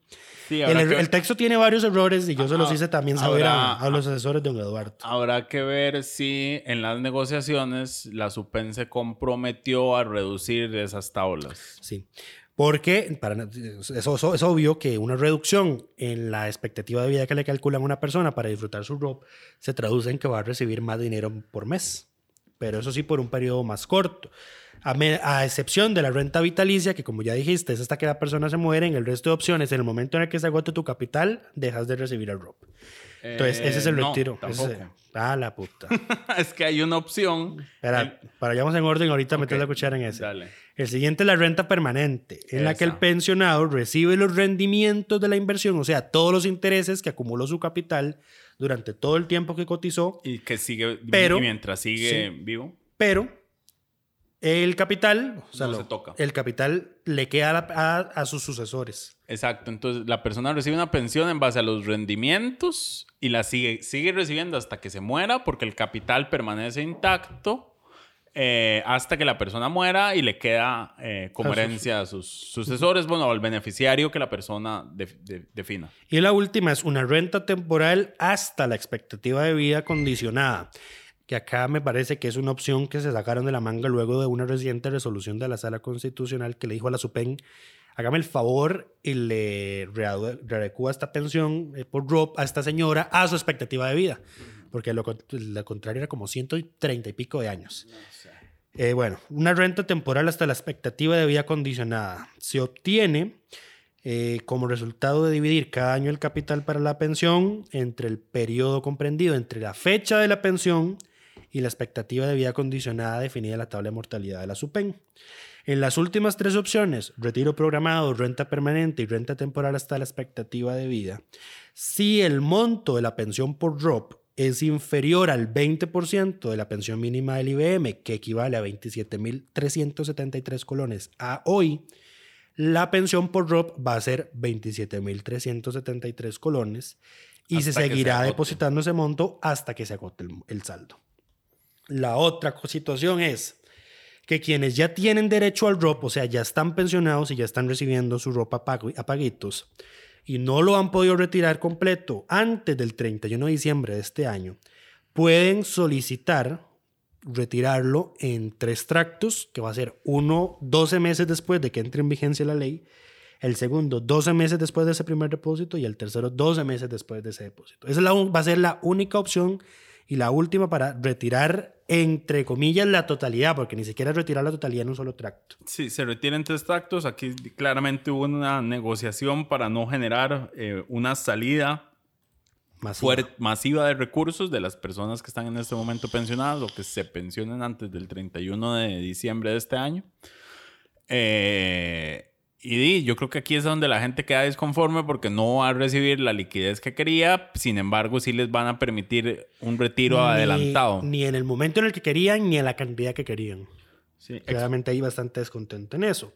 Sí, El, habrá que- el texto tiene varios errores y yo se los Ah, hice también saber a, habrá- a los asesores de don Eduardo. Habrá que ver si en las negociaciones la SUPEN se comprometió a reducir esas tablas. Sí. Porque para, es, es- es obvio que una reducción en la expectativa de vida que le calculan a una persona para disfrutar su ROP se traduce en que va a recibir más dinero por mes. Pero eso sí por un periodo más corto. A, me- a excepción de la renta vitalicia, que como ya dijiste, es hasta que la persona se muere, en el resto de opciones, en el momento en el que se agote tu capital, dejas de recibir el ROP. Entonces, ese es el Eh, no, retiro. Ese ah, la puta. es que hay una opción. Espera, para vayamos en orden, ahorita meter Ok, la cuchara en ese. Dale. El siguiente es la renta permanente, en la que el pensionado recibe los rendimientos de la inversión, o sea, todos los intereses que acumuló su capital durante todo el tiempo que cotizó, Y que sigue Pero- y mientras sigue sí. vivo. pero el capital, o sea, No lo- se toca. el capital le queda a- a sus sucesores. Exacto. Entonces la persona recibe una pensión en base a los rendimientos y la sigue, sigue recibiendo hasta que se muera porque el capital permanece intacto eh, hasta que la persona muera y le queda eh, como A sus- herencia a sus sucesores, bueno, al beneficiario que la persona de- de- defina. Y la última es una renta temporal hasta la expectativa de vida condicionada, que acá me parece que es una opción que se sacaron de la manga luego de una reciente resolución de la Sala Constitucional que le dijo a la SUPEN, hágame el favor y le readecúa esta pensión eh, por ROP a esta señora a su expectativa de vida, porque lo, con- lo contrario era como 130 y pico de años. Eh, bueno, una renta temporal hasta la expectativa de vida condicionada. Se obtiene eh, como resultado de dividir cada año el capital para la pensión entre el periodo comprendido entre la fecha de la pensión y la expectativa de vida condicionada definida en la tabla de mortalidad de la SUPEN. En las últimas tres opciones, retiro programado, renta permanente y renta temporal hasta la expectativa de vida, si el monto de la pensión por ROP es inferior al 20% de la pensión mínima del IBM, que equivale a 27.373 colones a hoy, la pensión por ROP va a ser 27.373 colones y Hasta se seguirá depositando ese monto hasta que se agote el, el saldo. La otra situación es que quienes ya tienen derecho al ROP, o sea, ya están pensionados y ya están recibiendo su ropa a paguitos, y no lo han podido retirar completo antes del 31 de diciembre de este año, pueden solicitar retirarlo en tres tractos, que va a ser uno 12 meses después de que entre en vigencia la ley, el segundo 12 meses después de ese primer depósito y el tercero 12 meses después de ese depósito. Esa va a ser la única opción y la última para retirar, entre comillas, la totalidad, porque ni siquiera retirar la totalidad en un solo tracto. Sí, se retiran tres tractos. Aquí claramente hubo una negociación para no generar eh, una salida Masiva. masiva de recursos de las personas que están en este momento pensionadas o que se pensionen antes del 31 de diciembre de este año. Eh, y yo creo que aquí es donde la gente queda disconforme porque no va a recibir la liquidez que quería, sin embargo sí les van a permitir un retiro Ni- adelantado. Ni en el momento en el que querían, ni en la cantidad que querían. Sí, Claramente hay bastante descontento en eso.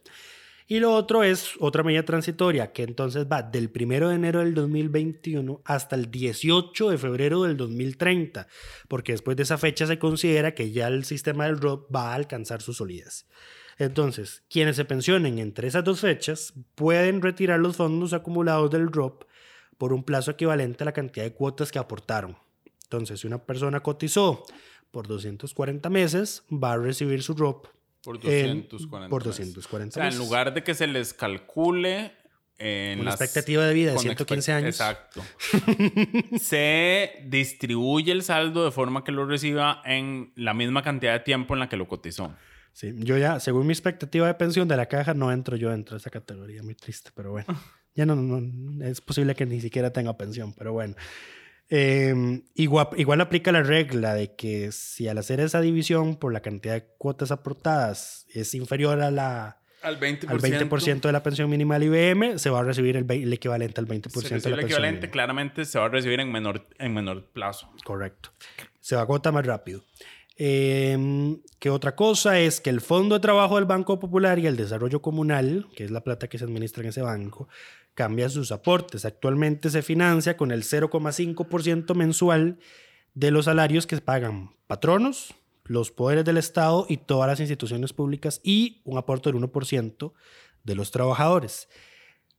Y lo otro es otra medida transitoria que entonces va del 1 de enero del 2021 hasta el 18 de febrero del 2030, porque después de esa fecha se considera que ya el sistema del ROP va a alcanzar su solidez. Entonces, quienes se pensionen entre esas dos fechas pueden retirar los fondos acumulados del ROP por un plazo equivalente a la cantidad de cuotas que aportaron. Entonces, si una persona cotizó por 240 meses, va a recibir su ROP por en- 240. por meses. 240 O sea, en lugar de que se les calcule en Una las- expectativa de vida de con 115 expe- años. Exacto. se distribuye el saldo de forma que lo reciba en la misma cantidad de tiempo en la que lo cotizó. Sí, yo ya, según mi expectativa de pensión de la caja, no entro yo dentro de esa categoría. Muy triste, pero bueno. Ya no, no, no- es posible que ni siquiera tenga pensión, pero bueno. Eh, igual, igual aplica la regla de que si al hacer esa división por la cantidad de cuotas aportadas es inferior a la, Al 20%. al 20% de la pensión mínima del IBM, se va a recibir el, el equivalente al 20% Se de la el equivalente, mínima. claramente se va a recibir en menor, en menor plazo. Correcto. Se agota más rápido. Eh, que otra cosa es que el Fondo de Trabajo del Banco Popular y el Desarrollo Comunal, que es la plata que se administra en ese banco, cambia sus aportes. Actualmente se financia con el 0,5% mensual de los salarios que pagan patronos, los poderes del Estado y todas las instituciones públicas y un aporte del 1% de los trabajadores.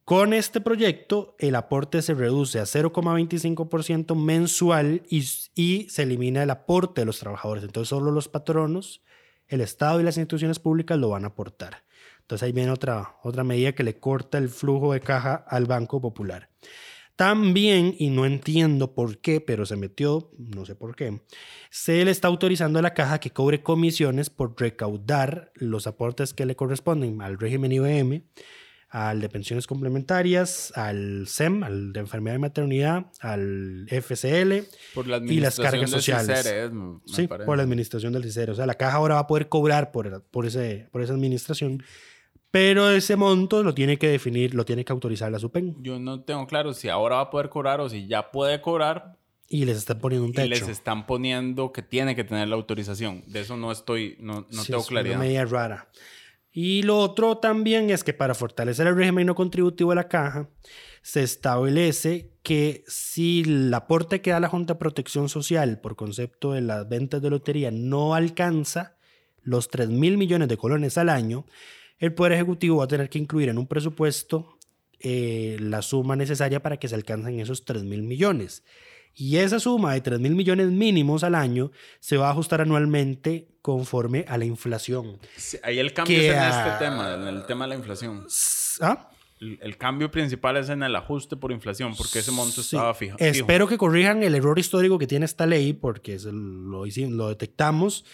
Con este proyecto, el aporte se reduce a 0,25% mensual y, se elimina el aporte de los trabajadores. Entonces, solo los patronos, el Estado y las instituciones públicas lo van a aportar. Entonces, ahí viene otra, otra medida que le corta el flujo de caja al Banco Popular. También, y no entiendo por qué, pero se metió, no sé por qué, se le está autorizando a la caja que cobre comisiones por recaudar los aportes que le corresponden al régimen IBM, al de pensiones complementarias, al SEM, al de enfermedad y maternidad, al FCL Por la y las cargas del sociales. CICERES, me- me sí, parece. por la administración del CICER. O sea, la caja ahora va a poder cobrar por, por, ese, por esa administración, pero ese monto lo tiene que definir, lo tiene que autorizar la SUPEN Yo no tengo claro si ahora va a poder cobrar o si ya puede cobrar y les están poniendo un y techo. les están poniendo que tiene que tener la autorización. De eso no estoy, no, no Sí, tengo es claridad. Una medida rara. Y lo otro también es que para fortalecer el régimen no contributivo de la caja, se establece que si el aporte que da la Junta de Protección Social por concepto de las ventas de lotería no alcanza los 3 mil millones de colones al año, el Poder Ejecutivo va a tener que incluir en un presupuesto eh, la suma necesaria para que se alcancen esos 3 mil millones. Y esa suma de 3 mil millones mínimos al año se va a ajustar anualmente conforme a la inflación. Sí, ahí el cambio Que es en a- este tema, en el tema de la inflación. ¿Ah? El, el cambio principal es en el ajuste por inflación, porque ese monto Sí. estaba fijo. Espero que corrijan el error histórico que tiene esta ley, porque lo, lo detectamos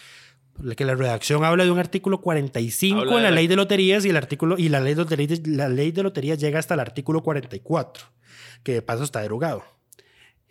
que la redacción habla de un artículo 45 Habla en de la la- ley de loterías y el artículo y la ley de loterías, la ley de loterías llega hasta el artículo 44, que de paso está derogado.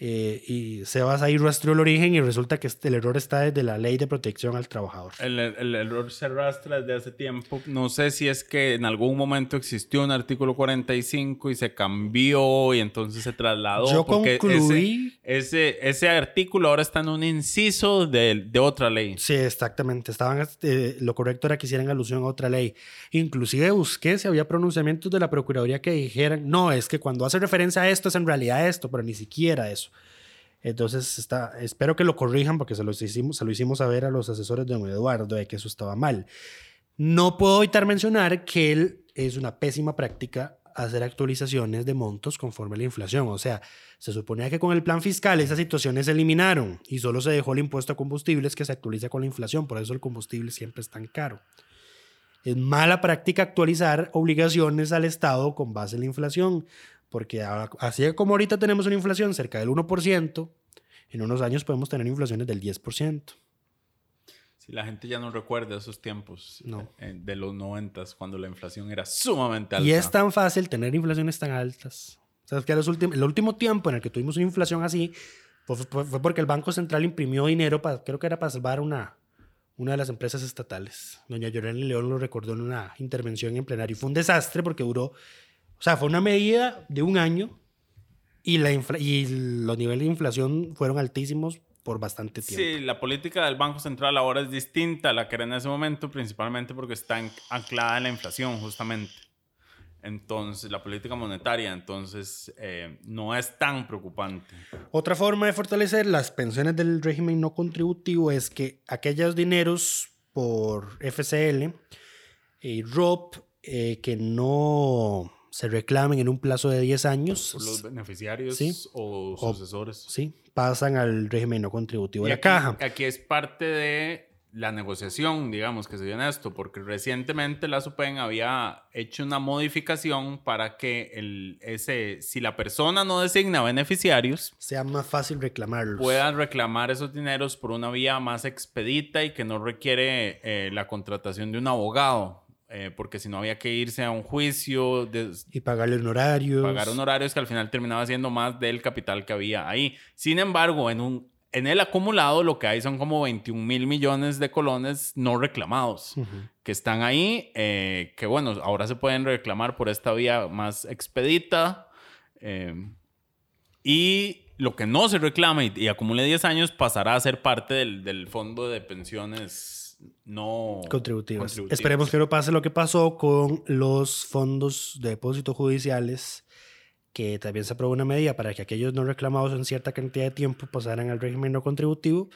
Eh, y Sebas ahí rastreó el origen y resulta que este- el error está desde la ley de protección al trabajador. El, el error se arrastra desde hace tiempo. No sé si es que en algún momento existió un artículo 45 y se cambió y entonces se trasladó. Yo porque concluí- Ese, ese, ese artículo ahora está en un inciso de, de otra ley. Sí, exactamente. Estaban, eh, lo correcto era que hicieran alusión a otra ley. Inclusive busqué si había pronunciamientos de la Procuraduría que dijeran, no, es que cuando hace referencia a esto es en realidad esto, pero ni siquiera eso. Entonces, está, espero que lo corrijan porque se, los hicimos, se lo hicimos saber a los asesores de don Eduardo de que eso estaba mal. No puedo evitar mencionar que él es una pésima práctica hacer actualizaciones de montos conforme a la inflación. O sea, se suponía que con el plan fiscal esas situaciones se eliminaron y solo se dejó el impuesto a combustibles que se actualiza con la inflación. Por eso el combustible siempre es tan caro. Es mala práctica actualizar obligaciones al Estado con base en la inflación, porque así como ahorita tenemos una inflación cerca del 1%, en unos años podemos tener inflaciones del 10%. Si la gente ya no recuerda esos tiempos No. eh, de los noventas, cuando la inflación era sumamente alta. Y es tan fácil tener inflaciones tan altas. O sea, es que los el último tiempo en el que tuvimos una inflación así fue, fue- porque el Banco Central imprimió dinero, para, creo que era para salvar una, una de las empresas estatales. Doña Yorena León lo recordó en una intervención en plenario. Y fue un desastre porque duró, o sea, fue una medida de un año y, la y los niveles de inflación fueron altísimos por bastante tiempo. Sí, la política del Banco Central ahora es distinta a la que era en ese momento, principalmente porque está anclada en la inflación, justamente. Entonces, la política monetaria, entonces, eh, no es tan preocupante. Otra forma de fortalecer las pensiones del régimen no contributivo es que aquellos dineros por FCL y ROP eh, que no se reclamen en un plazo de 10 años, Por los beneficiarios Sí. o O- sucesores. sí, pasan al régimen no contributivo de la caja. aquí es parte de la negociación, digamos, que se dio en esto, porque recientemente la SUPEN había hecho una modificación para que el, ese, si la persona no designa beneficiarios, Sea más fácil reclamarlos. puedan reclamar esos dineros por una vía más expedita y que no requiere eh, la contratación de un abogado, eh, porque si no había que irse a un juicio, de, Y pagarle honorarios. pagar honorarios que al final terminaba siendo más del capital que había ahí. Sin embargo, en, un, en el acumulado lo que hay son como 21 mil millones de colones no reclamados, que están ahí, eh, que bueno, ahora se pueden reclamar por esta vía más expedita. eh, y lo que no se reclama y, y acumule 10 años pasará a ser parte del, del fondo de pensiones no contributivas. contributivas. Esperemos que no pase lo que pasó con los fondos de depósitos judiciales, que también se aprobó una medida para que aquellos no reclamados en cierta cantidad de tiempo pasaran al régimen no contributivo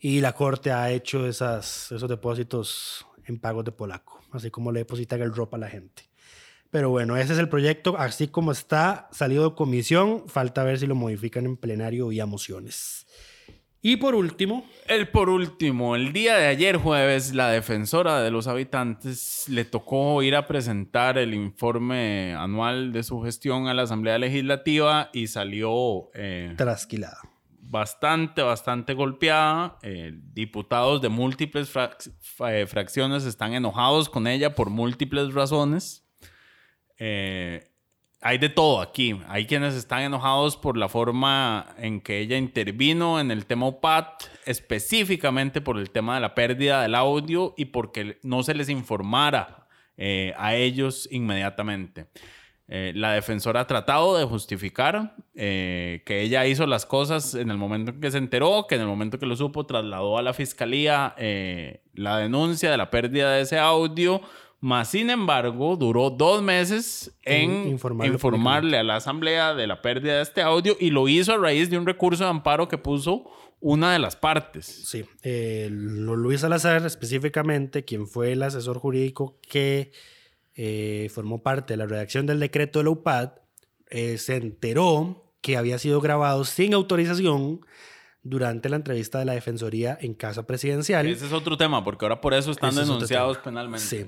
y la Corte ha hecho esas, esos depósitos en pagos de polaco, así como le depositan el ROP a la gente. Pero bueno, ese es el proyecto, así como está, salido de comisión, falta ver si lo modifican en plenario vía mociones. Y por último, El por último, el día de ayer jueves, la defensora de los habitantes le tocó ir a presentar el informe anual de su gestión a la Asamblea Legislativa y salió eh, trasquilada. bastante, bastante golpeada. Eh, diputados de múltiples frac- eh, fracciones están enojados con ella por múltiples razones. Eh, hay de todo aquí. Hay quienes están enojados por la forma en que ella intervino en el tema OPAT, específicamente por el tema de la pérdida del audio y porque no se les informara eh, a ellos inmediatamente. Eh, la defensora ha tratado de justificar eh, que ella hizo las cosas en el momento en que se enteró, que en el momento que lo supo trasladó a la fiscalía la denuncia de la pérdida de ese audio, más sin embargo duró dos meses en informarle a la asamblea de la pérdida de este audio y lo hizo a raíz de un recurso de amparo que puso una de las partes. Sí, eh, Luis Salazar específicamente, quien fue el asesor jurídico que eh, formó parte de la redacción del decreto de la UPAD, eh, se enteró que había sido grabado sin autorización durante la entrevista de la Defensoría en Casa Presidencial. Ese es otro tema, porque ahora por eso están Ese denunciados penalmente. Sí.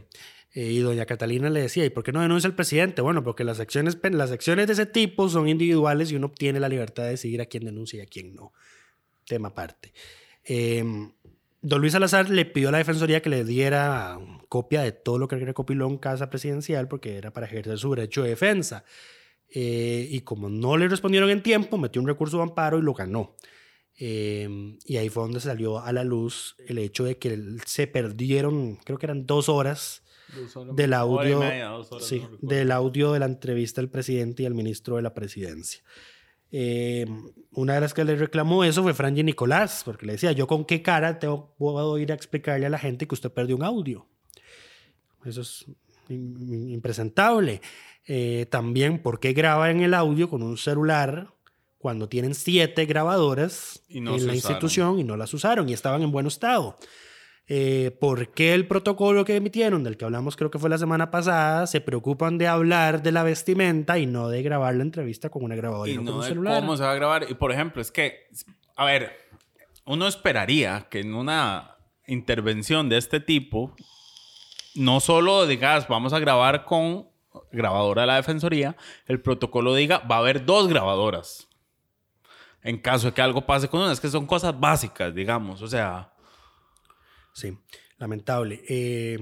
Eh, y doña Catalina le decía, ¿y por qué no denuncia al presidente? Bueno, porque las acciones, las acciones de ese tipo son individuales y uno tiene la libertad de decidir a quién denuncia y a quién no. Tema aparte. Eh, don Luis Salazar le pidió a la Defensoría que le diera copia de todo lo que recopiló en Casa Presidencial porque era para ejercer su derecho de defensa. Eh, y como no le respondieron en tiempo, metió un recurso de amparo y lo ganó. Eh, y ahí fue donde salió a la luz el hecho de que se perdieron, creo que eran dos horas del audio, sí, del audio de la entrevista del presidente y el ministro de la presidencia. Eh, una de las que le reclamó eso fue Franji Nicolás, porque le decía, yo con qué cara te puedo ir a explicarle a la gente que usted perdió un audio. Eso es impresentable. Eh, también, ¿por qué graba en el audio con un celular cuando tienen siete grabadoras en la institución y no las usaron y estaban en buen estado? Eh, por qué el protocolo que emitieron, del que hablamos creo que fue la semana pasada, se preocupan de hablar de la vestimenta y no de grabar la entrevista con una grabadora y no no con un celular. cómo se va a grabar. Y por ejemplo, es que, a ver, uno esperaría que en una intervención de este tipo, no solo digas, vamos a grabar con grabadora de la defensoría, el protocolo diga, va a haber dos grabadoras. En caso de que algo pase con una, es que son cosas básicas, digamos, o sea, Sí, lamentable. Eh,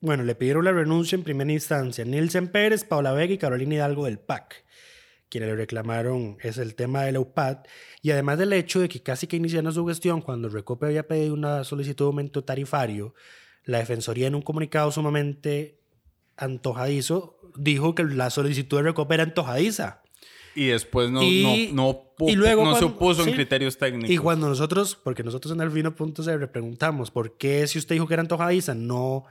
bueno, le pidieron la renuncia en primera instancia Nielsen Pérez, Paula Vega y Carolina Hidalgo del PAC. Quienes le reclamaron es el tema de la UPAD y además del hecho de que casi que iniciando su gestión, cuando Recope había pedido una solicitud de aumento tarifario, la Defensoría en un comunicado sumamente antojadizo dijo que la solicitud de Recope era antojadiza. Y después no, Y- no, no, y luego no se cuando- opuso sí. en criterios técnicos. Y cuando nosotros, porque nosotros en Alfino.cr preguntamos por qué si usted dijo que era antojadiza no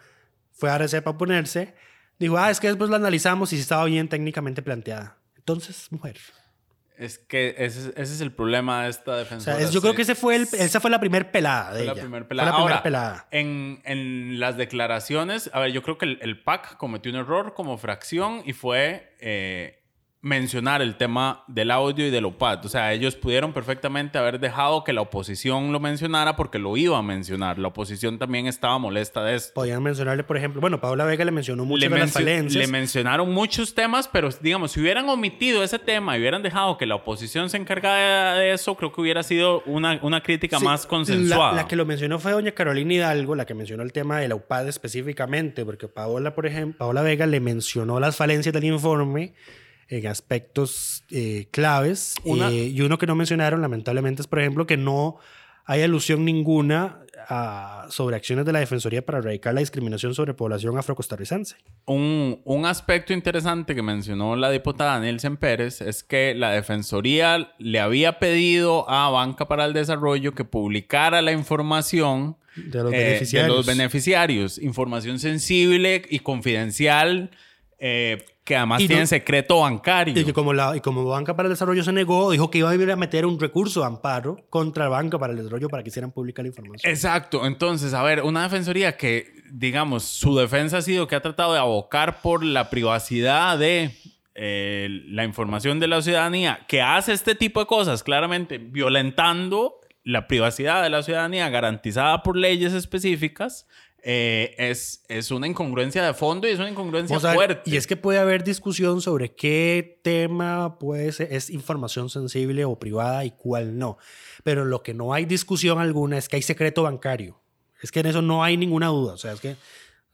fue a RC para ponerse, dijo, ah, es que después lo analizamos y si estaba bien técnicamente planteada. Entonces, mujer. Es que ese, es- ese es el problema de esta O defensora. sea, es- yo creo que ese fue el, esa fue la primer pelada de Fue la ella. Fue pelada. la primer Ahora, pelada. En, en las declaraciones, a ver, yo creo que el, el PAC cometió un error como fracción y fue eh, mencionar el tema del audio y del OPAD. O sea, ellos pudieron perfectamente haber dejado que la oposición lo mencionara porque lo iba a mencionar. La oposición también estaba molesta de esto. Podían mencionarle, por ejemplo, bueno, Paola Vega le mencionó mucho Le, de las falencias. le mencionaron muchos temas, pero digamos, si hubieran omitido ese tema y hubieran dejado que la oposición se encargara de, eso, creo que hubiera sido una, una crítica Sí, más consensuada. La, la que lo mencionó fue doña Carolina Hidalgo, la que mencionó el tema de la UPAD específicamente, porque Paola, por ejemplo, Paola Vega le mencionó las falencias del informe en aspectos eh, claves. Una- eh, y uno que no mencionaron, lamentablemente, es, por ejemplo, que no hay alusión ninguna a- sobre acciones de la Defensoría para erradicar la discriminación sobre población afrocostarricense. Un, un aspecto interesante que mencionó la diputada Nielsen Pérez es que la Defensoría le había pedido a Banca para el Desarrollo que publicara la información De los eh, beneficiarios. de los beneficiarios. Información sensible y confidencial eh, que además Y no- tiene secreto bancario. Y que como, la, y como Banca para el Desarrollo se negó, dijo que iba a ir a meter un recurso de amparo contra Banca para el Desarrollo para que hicieran pública la información. Exacto, entonces, a ver, una defensoría que, digamos, su defensa ha sido que ha tratado de abocar por la privacidad de eh, la información de la ciudadanía, que hace este tipo de cosas, claramente violentando la privacidad de la ciudadanía garantizada por leyes específicas, eh, es, es una incongruencia de fondo y es una incongruencia Vamos a ver, fuerte. Y es que puede haber discusión sobre qué tema puede ser, es información sensible o privada y cuál no. Pero lo que no hay discusión alguna es que hay secreto bancario. Es que en eso no hay ninguna duda. O sea, es que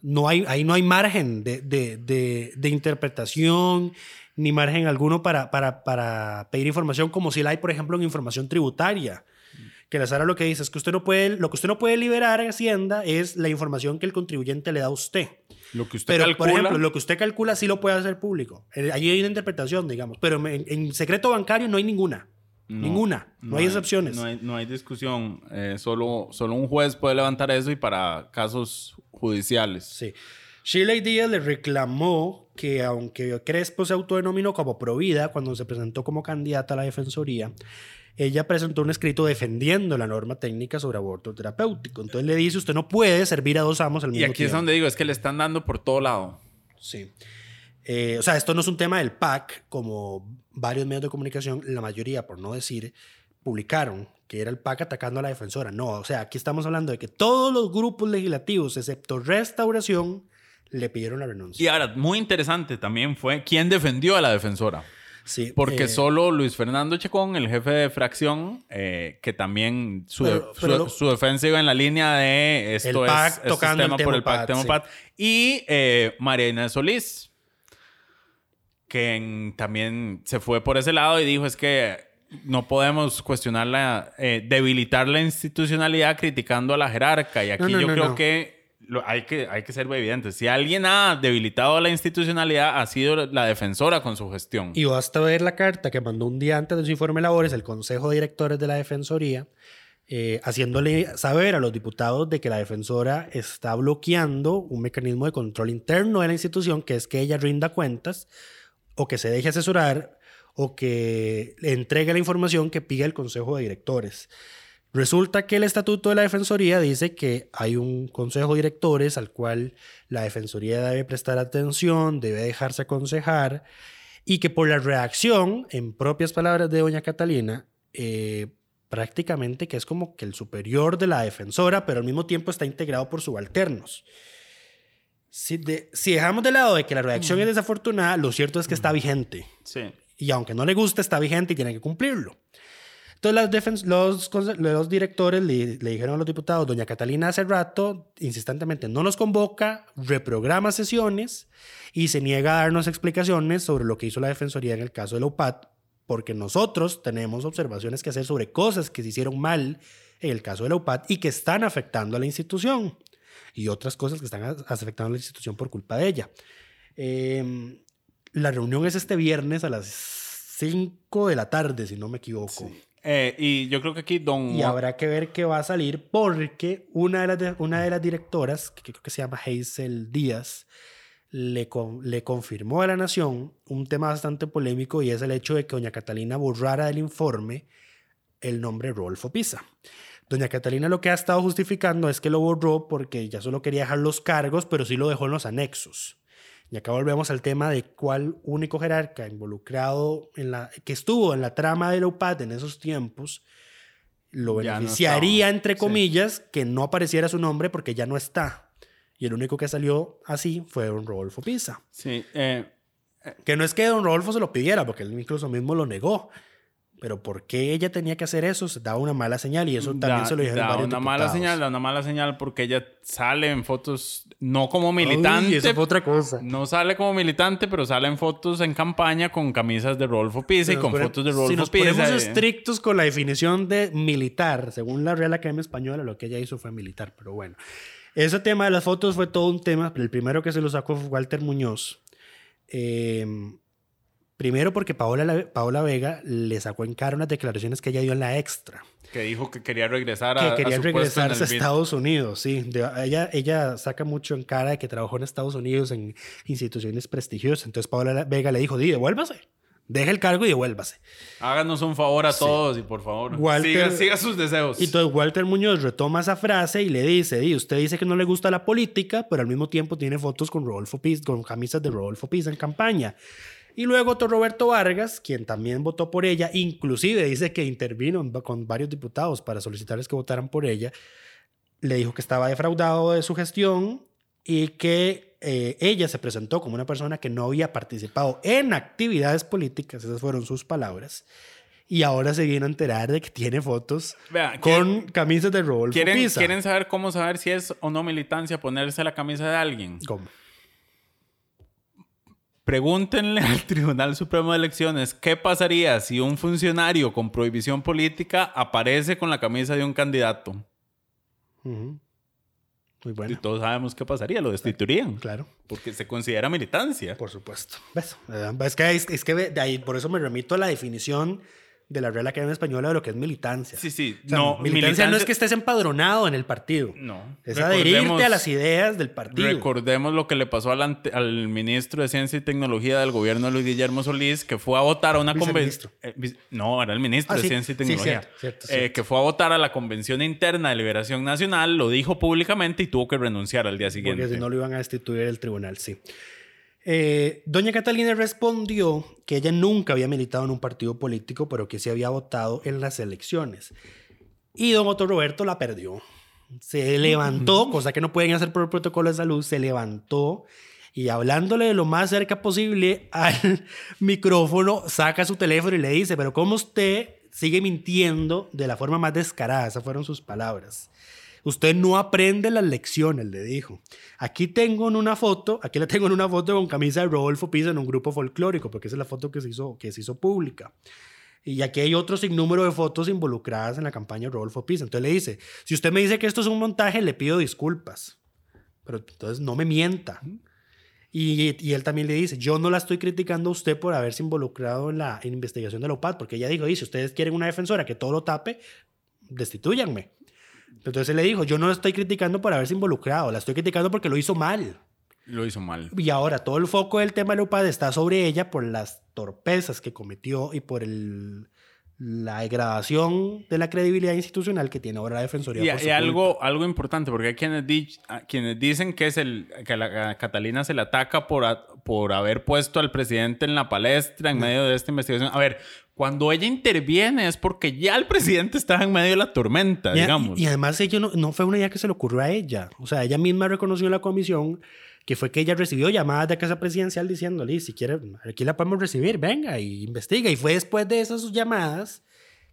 no hay, ahí no hay margen de, de- de- de interpretación ni margen alguno para, para, para pedir información como si la hay, por ejemplo, en información tributaria. Que la Sara lo que dice es que usted no puede, lo que usted no puede liberar en Hacienda es la información que el contribuyente le da a usted. Lo que usted Pero, calcula, por ejemplo, lo que usted calcula sí lo puede hacer público. Eh, Ahí hay una interpretación, digamos. Pero en, en secreto bancario no hay ninguna. No, ninguna. No, hay excepciones. No hay, no hay discusión. Eh, solo, solo un juez puede levantar eso y para casos judiciales. Sí. Shirley Díaz le reclamó que aunque Crespo se autodenominó como provida cuando se presentó como candidata a la defensoría, ella presentó un escrito defendiendo la norma técnica sobre aborto terapéutico. Entonces le dice, usted no puede servir a dos amos al Y mismo aquí es tiempo. donde digo, es que le están dando por todo lado. Sí. Eh, o sea, esto no es un tema del PAC, como varios medios de comunicación, la mayoría, por no decir, publicaron que era el PAC atacando a la defensora. No, o sea, aquí estamos hablando de que todos los grupos legislativos, excepto Restauración, le pidieron la renuncia. Y ahora, muy interesante también fue quién defendió a la defensora. Sí, Porque eh, solo Luis Fernando Chacón, el jefe de fracción, eh, que también su, Pero- su- pero lo- su defensa iba en la línea de esto El es, PAC esto es tocando el tema por el PAC, tema sí. PAC. Y eh, María Inés Solís, que también se fue por ese lado y dijo es que no podemos cuestionar la, eh, debilitar la institucionalidad criticando a la jerarca. Y aquí No, no, yo no, creo que lo- hay que hay que ser evidentes. Si alguien ha debilitado la institucionalidad, ha sido la defensora con su gestión. Y basta ver la carta que mandó un día antes de su informe de labores el Consejo de Directores de la Defensoría, eh, haciéndole saber a los diputados de que la defensora está bloqueando un mecanismo de control interno de la institución, que es que ella rinda cuentas o que se deje asesorar o que entregue la información que pide el Consejo de Directores. Resulta que el estatuto de la Defensoría dice que hay un consejo de directores al cual la Defensoría debe prestar atención, debe dejarse aconsejar y que por la redacción, en propias palabras de doña Catalina, eh, prácticamente que es como que el superior de la defensora, pero al mismo tiempo está integrado por subalternos. Si, de- si dejamos de lado de que la redacción es desafortunada, lo cierto es que está vigente. Sí. Y aunque no le guste, está vigente y tiene que cumplirlo. Entonces las los, los directores le, dijeron a los diputados, doña Catalina hace rato, insistentemente, no nos convoca, reprograma sesiones y se niega a darnos explicaciones sobre lo que hizo la Defensoría en el caso de la UPAD, porque nosotros tenemos observaciones que hacer sobre cosas que se hicieron mal en el caso de la UPAD y que están afectando a la institución y otras cosas que están afectando a la institución por culpa de ella. Eh, la reunión es este viernes a las 5 de la tarde, si no me equivoco. Eh, y yo creo que aquí Don... Y habrá que ver qué va a salir porque una de las, de- una de las directoras, que creo que se llama Hazel Díaz, le, con- le confirmó a la Nación un tema bastante polémico y es el hecho de que doña Catalina borrara del informe el nombre Rodolfo Pisa. Doña Catalina lo que ha estado justificando es que lo borró porque ya solo quería dejar los cargos, pero sí lo dejó en los anexos. Y acá volvemos al tema de cuál único jerarca involucrado en la que estuvo en la trama de la UPAD en esos tiempos lo no beneficiaría, estaba. entre Sí. comillas, que no apareciera su nombre porque ya no está. Y el único que salió así fue don Rodolfo Pisa. Sí, eh, Que no es que don Rodolfo se lo pidiera, porque él incluso mismo lo negó. Pero ¿por qué ella tenía que hacer eso? Se daba una mala señal y eso también da- se lo dijeron da varios una mala señal, da una mala señal porque ella sale en fotos, no como militante. Uy, eso fue otra cosa. No sale como militante, pero sale en fotos en campaña con camisas de Rodolfo Pisa Si y con pone- fotos de Si Rodolfo nos Pisa. ponemos eh. estrictos con la definición de militar, según la Real Academia Española, lo que ella hizo fue militar, pero bueno. Ese tema de las fotos fue todo un tema. El primero que se lo sacó fue Walter Muñoz. Eh, primero porque Paola, La- Paola Vega le sacó en cara unas declaraciones que ella dio en la extra. Que dijo que quería regresar a, Que quería regresarse a. Estados Unidos, sí. De- ella, ella saca mucho en cara de que trabajó en Estados Unidos en instituciones prestigiosas. Entonces Paola Vega le dijo, di, devuélvase. Deje el cargo y devuélvase. Háganos un favor a todos y por favor, Walter- siga, siga sus deseos. Y entonces Walter Muñoz retoma esa frase y le dice, di, usted dice que no le gusta la política, pero al mismo tiempo tiene fotos con Rodolfo Pisa, con camisas de Rodolfo Pisa en campaña. Y luego otro Roberto Vargas, quien también votó por ella, inclusive dice que intervino con varios diputados para solicitarles que votaran por ella, le dijo que estaba defraudado de su gestión y que eh, ella se presentó como una persona que no había participado en actividades políticas, esas fueron sus palabras, y ahora se viene a enterar de que tiene fotos con camisas de Rodolfo ¿Quieren, Pisa. ¿Quieren saber cómo saber si es o no militancia ponerse la camisa de alguien? ¿Cómo? Pregúntenle al Tribunal Supremo de Elecciones qué pasaría si un funcionario con prohibición política aparece con la camisa de un candidato. Ujú. Muy Y bueno. todos sabemos qué pasaría, lo destituirían. Claro, Porque se considera militancia. por supuesto. ¿Ves? Eh, Es que, es, es que de ahí, por eso me remito a la definición de la Real Academia Española de lo que es militancia. Sí, sí. O sea, no, militancia, no es que estés empadronado en el partido. No. Es adherirte a las ideas del partido. Recordemos lo que le pasó al, ante- al ministro de Ciencia y Tecnología del gobierno Luis Guillermo Solís, que fue a votar a una convención. Viceministro. no, era el ministro Ah, de sí. Ciencia y Sí, Tecnología. cierto, cierto, Eh, que fue a votar a la Convención Interna de Liberación Nacional, lo dijo públicamente y tuvo que renunciar al día siguiente. Porque si no lo iban a destituir el tribunal, sí. Eh, Doña Catalina respondió que ella nunca había militado en un partido político, pero que sí había votado en las elecciones. Y don Otto Roberto la perdió. Se levantó, cosa que no pueden hacer por el protocolo de salud, se levantó y hablándole de lo más cerca posible al micrófono, saca su teléfono y le dice, pero ¿cómo usted sigue mintiendo de la forma más descarada? Esas fueron sus palabras. Usted no aprende las lecciones, le dijo. Aquí tengo en una foto, aquí la tengo en una foto con camisa de Rodolfo Pisa en un grupo folclórico, porque esa es la foto que se hizo, que se hizo pública. Y aquí hay otro sinnúmero de fotos involucradas en la campaña de Rodolfo Pisa. Entonces le dice, si usted me dice que esto es un montaje, le pido disculpas. Pero entonces no me mienta. Y, y, él también le dice, yo no la estoy criticando a usted por haberse involucrado en la en investigación de la OPAD, porque ella dijo, y si ustedes quieren una defensora que todo lo tape, destituyanme. Entonces él le dijo, yo no la estoy criticando por haberse involucrado, la estoy criticando porque lo hizo mal. Lo hizo mal. Y ahora todo el foco del tema de la UPAD está sobre ella por las torpezas que cometió y por el, la degradación de la credibilidad institucional que tiene ahora la Defensoría. Y, por y algo, algo importante, porque hay quienes, di- a- quienes dicen que, es el, que a, la, a Catalina se le ataca por, por haber puesto al presidente en la palestra en medio de esta investigación. A ver, cuando ella interviene es porque ya el presidente estaba en medio de la tormenta, Y, digamos. y además ella no, no fue una idea que se le ocurrió a ella. O sea, ella misma reconoció en la comisión que fue que ella recibió llamadas de casa presidencial diciéndole, si quiere, aquí la podemos recibir, venga y investiga. Y fue después de esas llamadas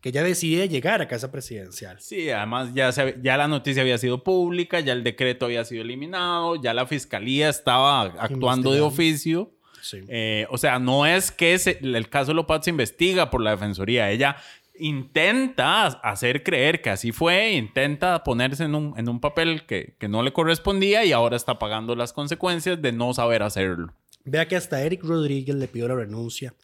que ella decide llegar a casa presidencial. Sí, además ya, se- ya la noticia había sido pública, ya el decreto había sido eliminado, ya la fiscalía estaba actuando de oficio. Sí. Eh, o sea, no es que se- el caso Lopat se investiga por la defensoría. Ella intenta hacer creer que así fue, intenta ponerse en un, en un papel que, que no le correspondía y ahora está pagando las consecuencias de no saber hacerlo. Vea que hasta Eric Rodríguez le pidió la renuncia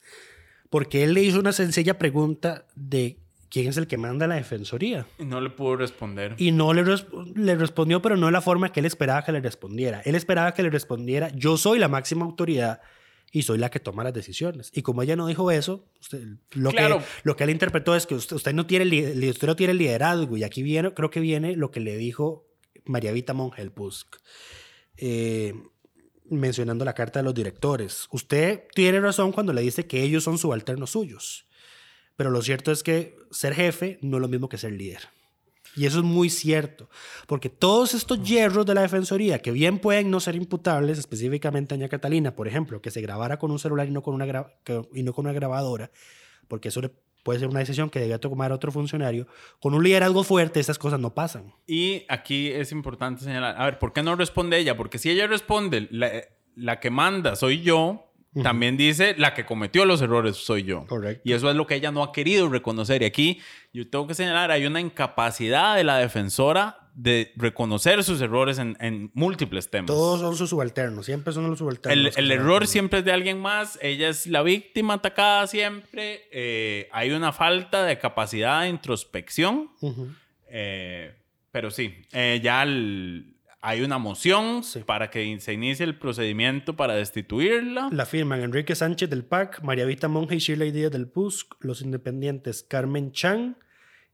porque él le hizo una sencilla pregunta de quién es el que manda la defensoría. Y no le pudo responder. Y no le, res- le respondió, pero no de la forma que él esperaba que le respondiera. Él esperaba que le respondiera, yo soy la máxima autoridad y soy la que toma las decisiones. Y como ella no dijo eso, usted- lo, Claro. que, lo que él interpretó es que usted, usted no tiene, usted no tiene liderazgo. Y aquí viene, creo que viene lo que le dijo María Vita Monge Pusk, eh, mencionando la carta de los directores. Usted tiene razón cuando le dice que ellos son subalternos suyos. Pero lo cierto es que ser jefe no es lo mismo que ser líder. Y eso es muy cierto, porque todos estos hierros de la Defensoría, que bien pueden no ser imputables, específicamente a Doña Catalina, por ejemplo, que se grabara con un celular y no con una, y no con una grabadora, porque eso le- puede ser una decisión que debía tomar otro funcionario, con un liderazgo fuerte esas cosas no pasan. Y aquí es importante señalar, a ver, ¿por qué no responde ella? Porque si ella responde, la, la que manda soy yo, también dice, la que cometió los errores soy yo. Correcto. Y eso es lo que ella no ha querido reconocer. Y aquí yo tengo que señalar, hay una incapacidad de la defensora de reconocer sus errores en, en múltiples temas. Todos son sus subalternos, siempre son los subalternos. El, error siempre es de alguien más, ella es la víctima atacada siempre, eh, hay una falta de capacidad de introspección, eh, pero sí, eh, ya el- hay una moción Sí. para que se inicie el procedimiento para destituirla. La firman Enrique Sánchez del PAC, María Vita Monge y Shirley Díaz del PUSC, los independientes Carmen Chan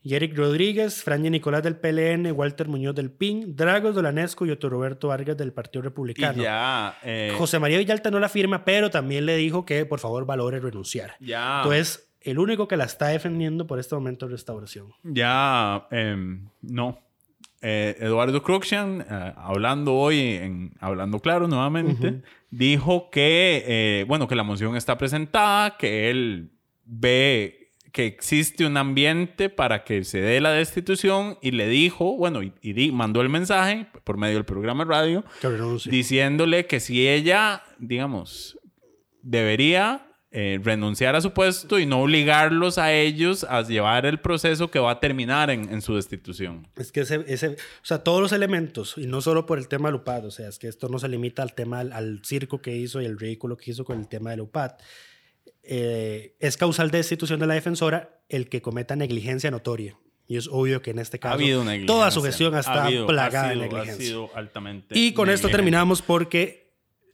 y Eric Rodríguez, Franje Nicolás del PLN, Walter Muñoz del PIN, Dragos Dolanesco y Otto Roberto Vargas del Partido Y Republicano. ya, eh, José María Villalta no la firma, pero también le dijo que por favor valore renunciar. ya, Entonces, el único que la está defendiendo por este momento es Restauración. ya, em, no. Eh, Eduardo Cruxian, eh, hablando hoy, en, hablando claro nuevamente, dijo que, eh, bueno, que la moción está presentada, que él ve que existe un ambiente para que se dé la destitución y le dijo, bueno, y, y di- mandó el mensaje por medio del programa de radio, diciéndole que si ella, digamos, debería eh, renunciar a su puesto y no obligarlos a ellos a llevar el proceso que va a terminar en, en su destitución. Es que ese, ese, o sea, todos los elementos, y no solo por el tema de Lupad, o sea, es que esto no se limita al tema, al, al circo que hizo y el ridículo que hizo con el tema de Lupad. Eh, es causal de destitución de la defensora el que cometa negligencia notoria. Y es obvio que en este Ha caso negligencia. toda su gestión Ha está habido- plagada ha sido- de negligencia. Ha sido altamente. Y con esto terminamos porque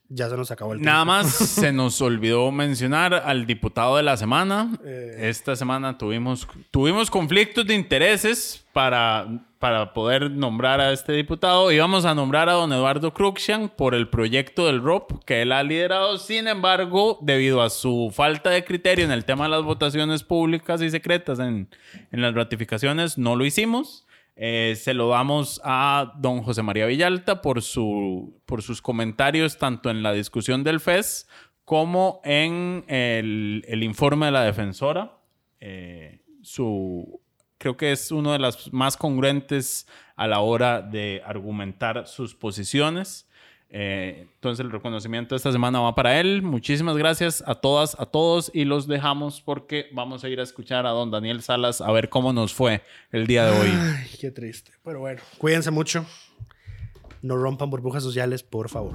ya se nos acabó el tiempo. Nada más se nos olvidó mencionar al diputado de la semana. Eh. Esta semana tuvimos, tuvimos conflictos de intereses para, para poder nombrar a este diputado. Íbamos a nombrar a don Eduardo Cruxian por el proyecto del ROP que él ha liderado. Sin embargo, debido a su falta de criterio en el tema de las votaciones públicas y secretas en, en las ratificaciones, no lo hicimos. Eh, se lo damos a don José María Villalta por, su, por sus comentarios tanto en la discusión del FES como en el, informe de la defensora. Eh, su, creo que es uno de las más congruentes a la hora de argumentar sus posiciones. Eh, entonces el reconocimiento de esta semana va para él. Muchísimas gracias a todas, a todos y los dejamos porque vamos a ir a escuchar a don Daniel Salas a ver cómo nos fue el día de hoy. Ay, qué triste. Pero bueno, cuídense mucho. No rompan burbujas sociales, por favor.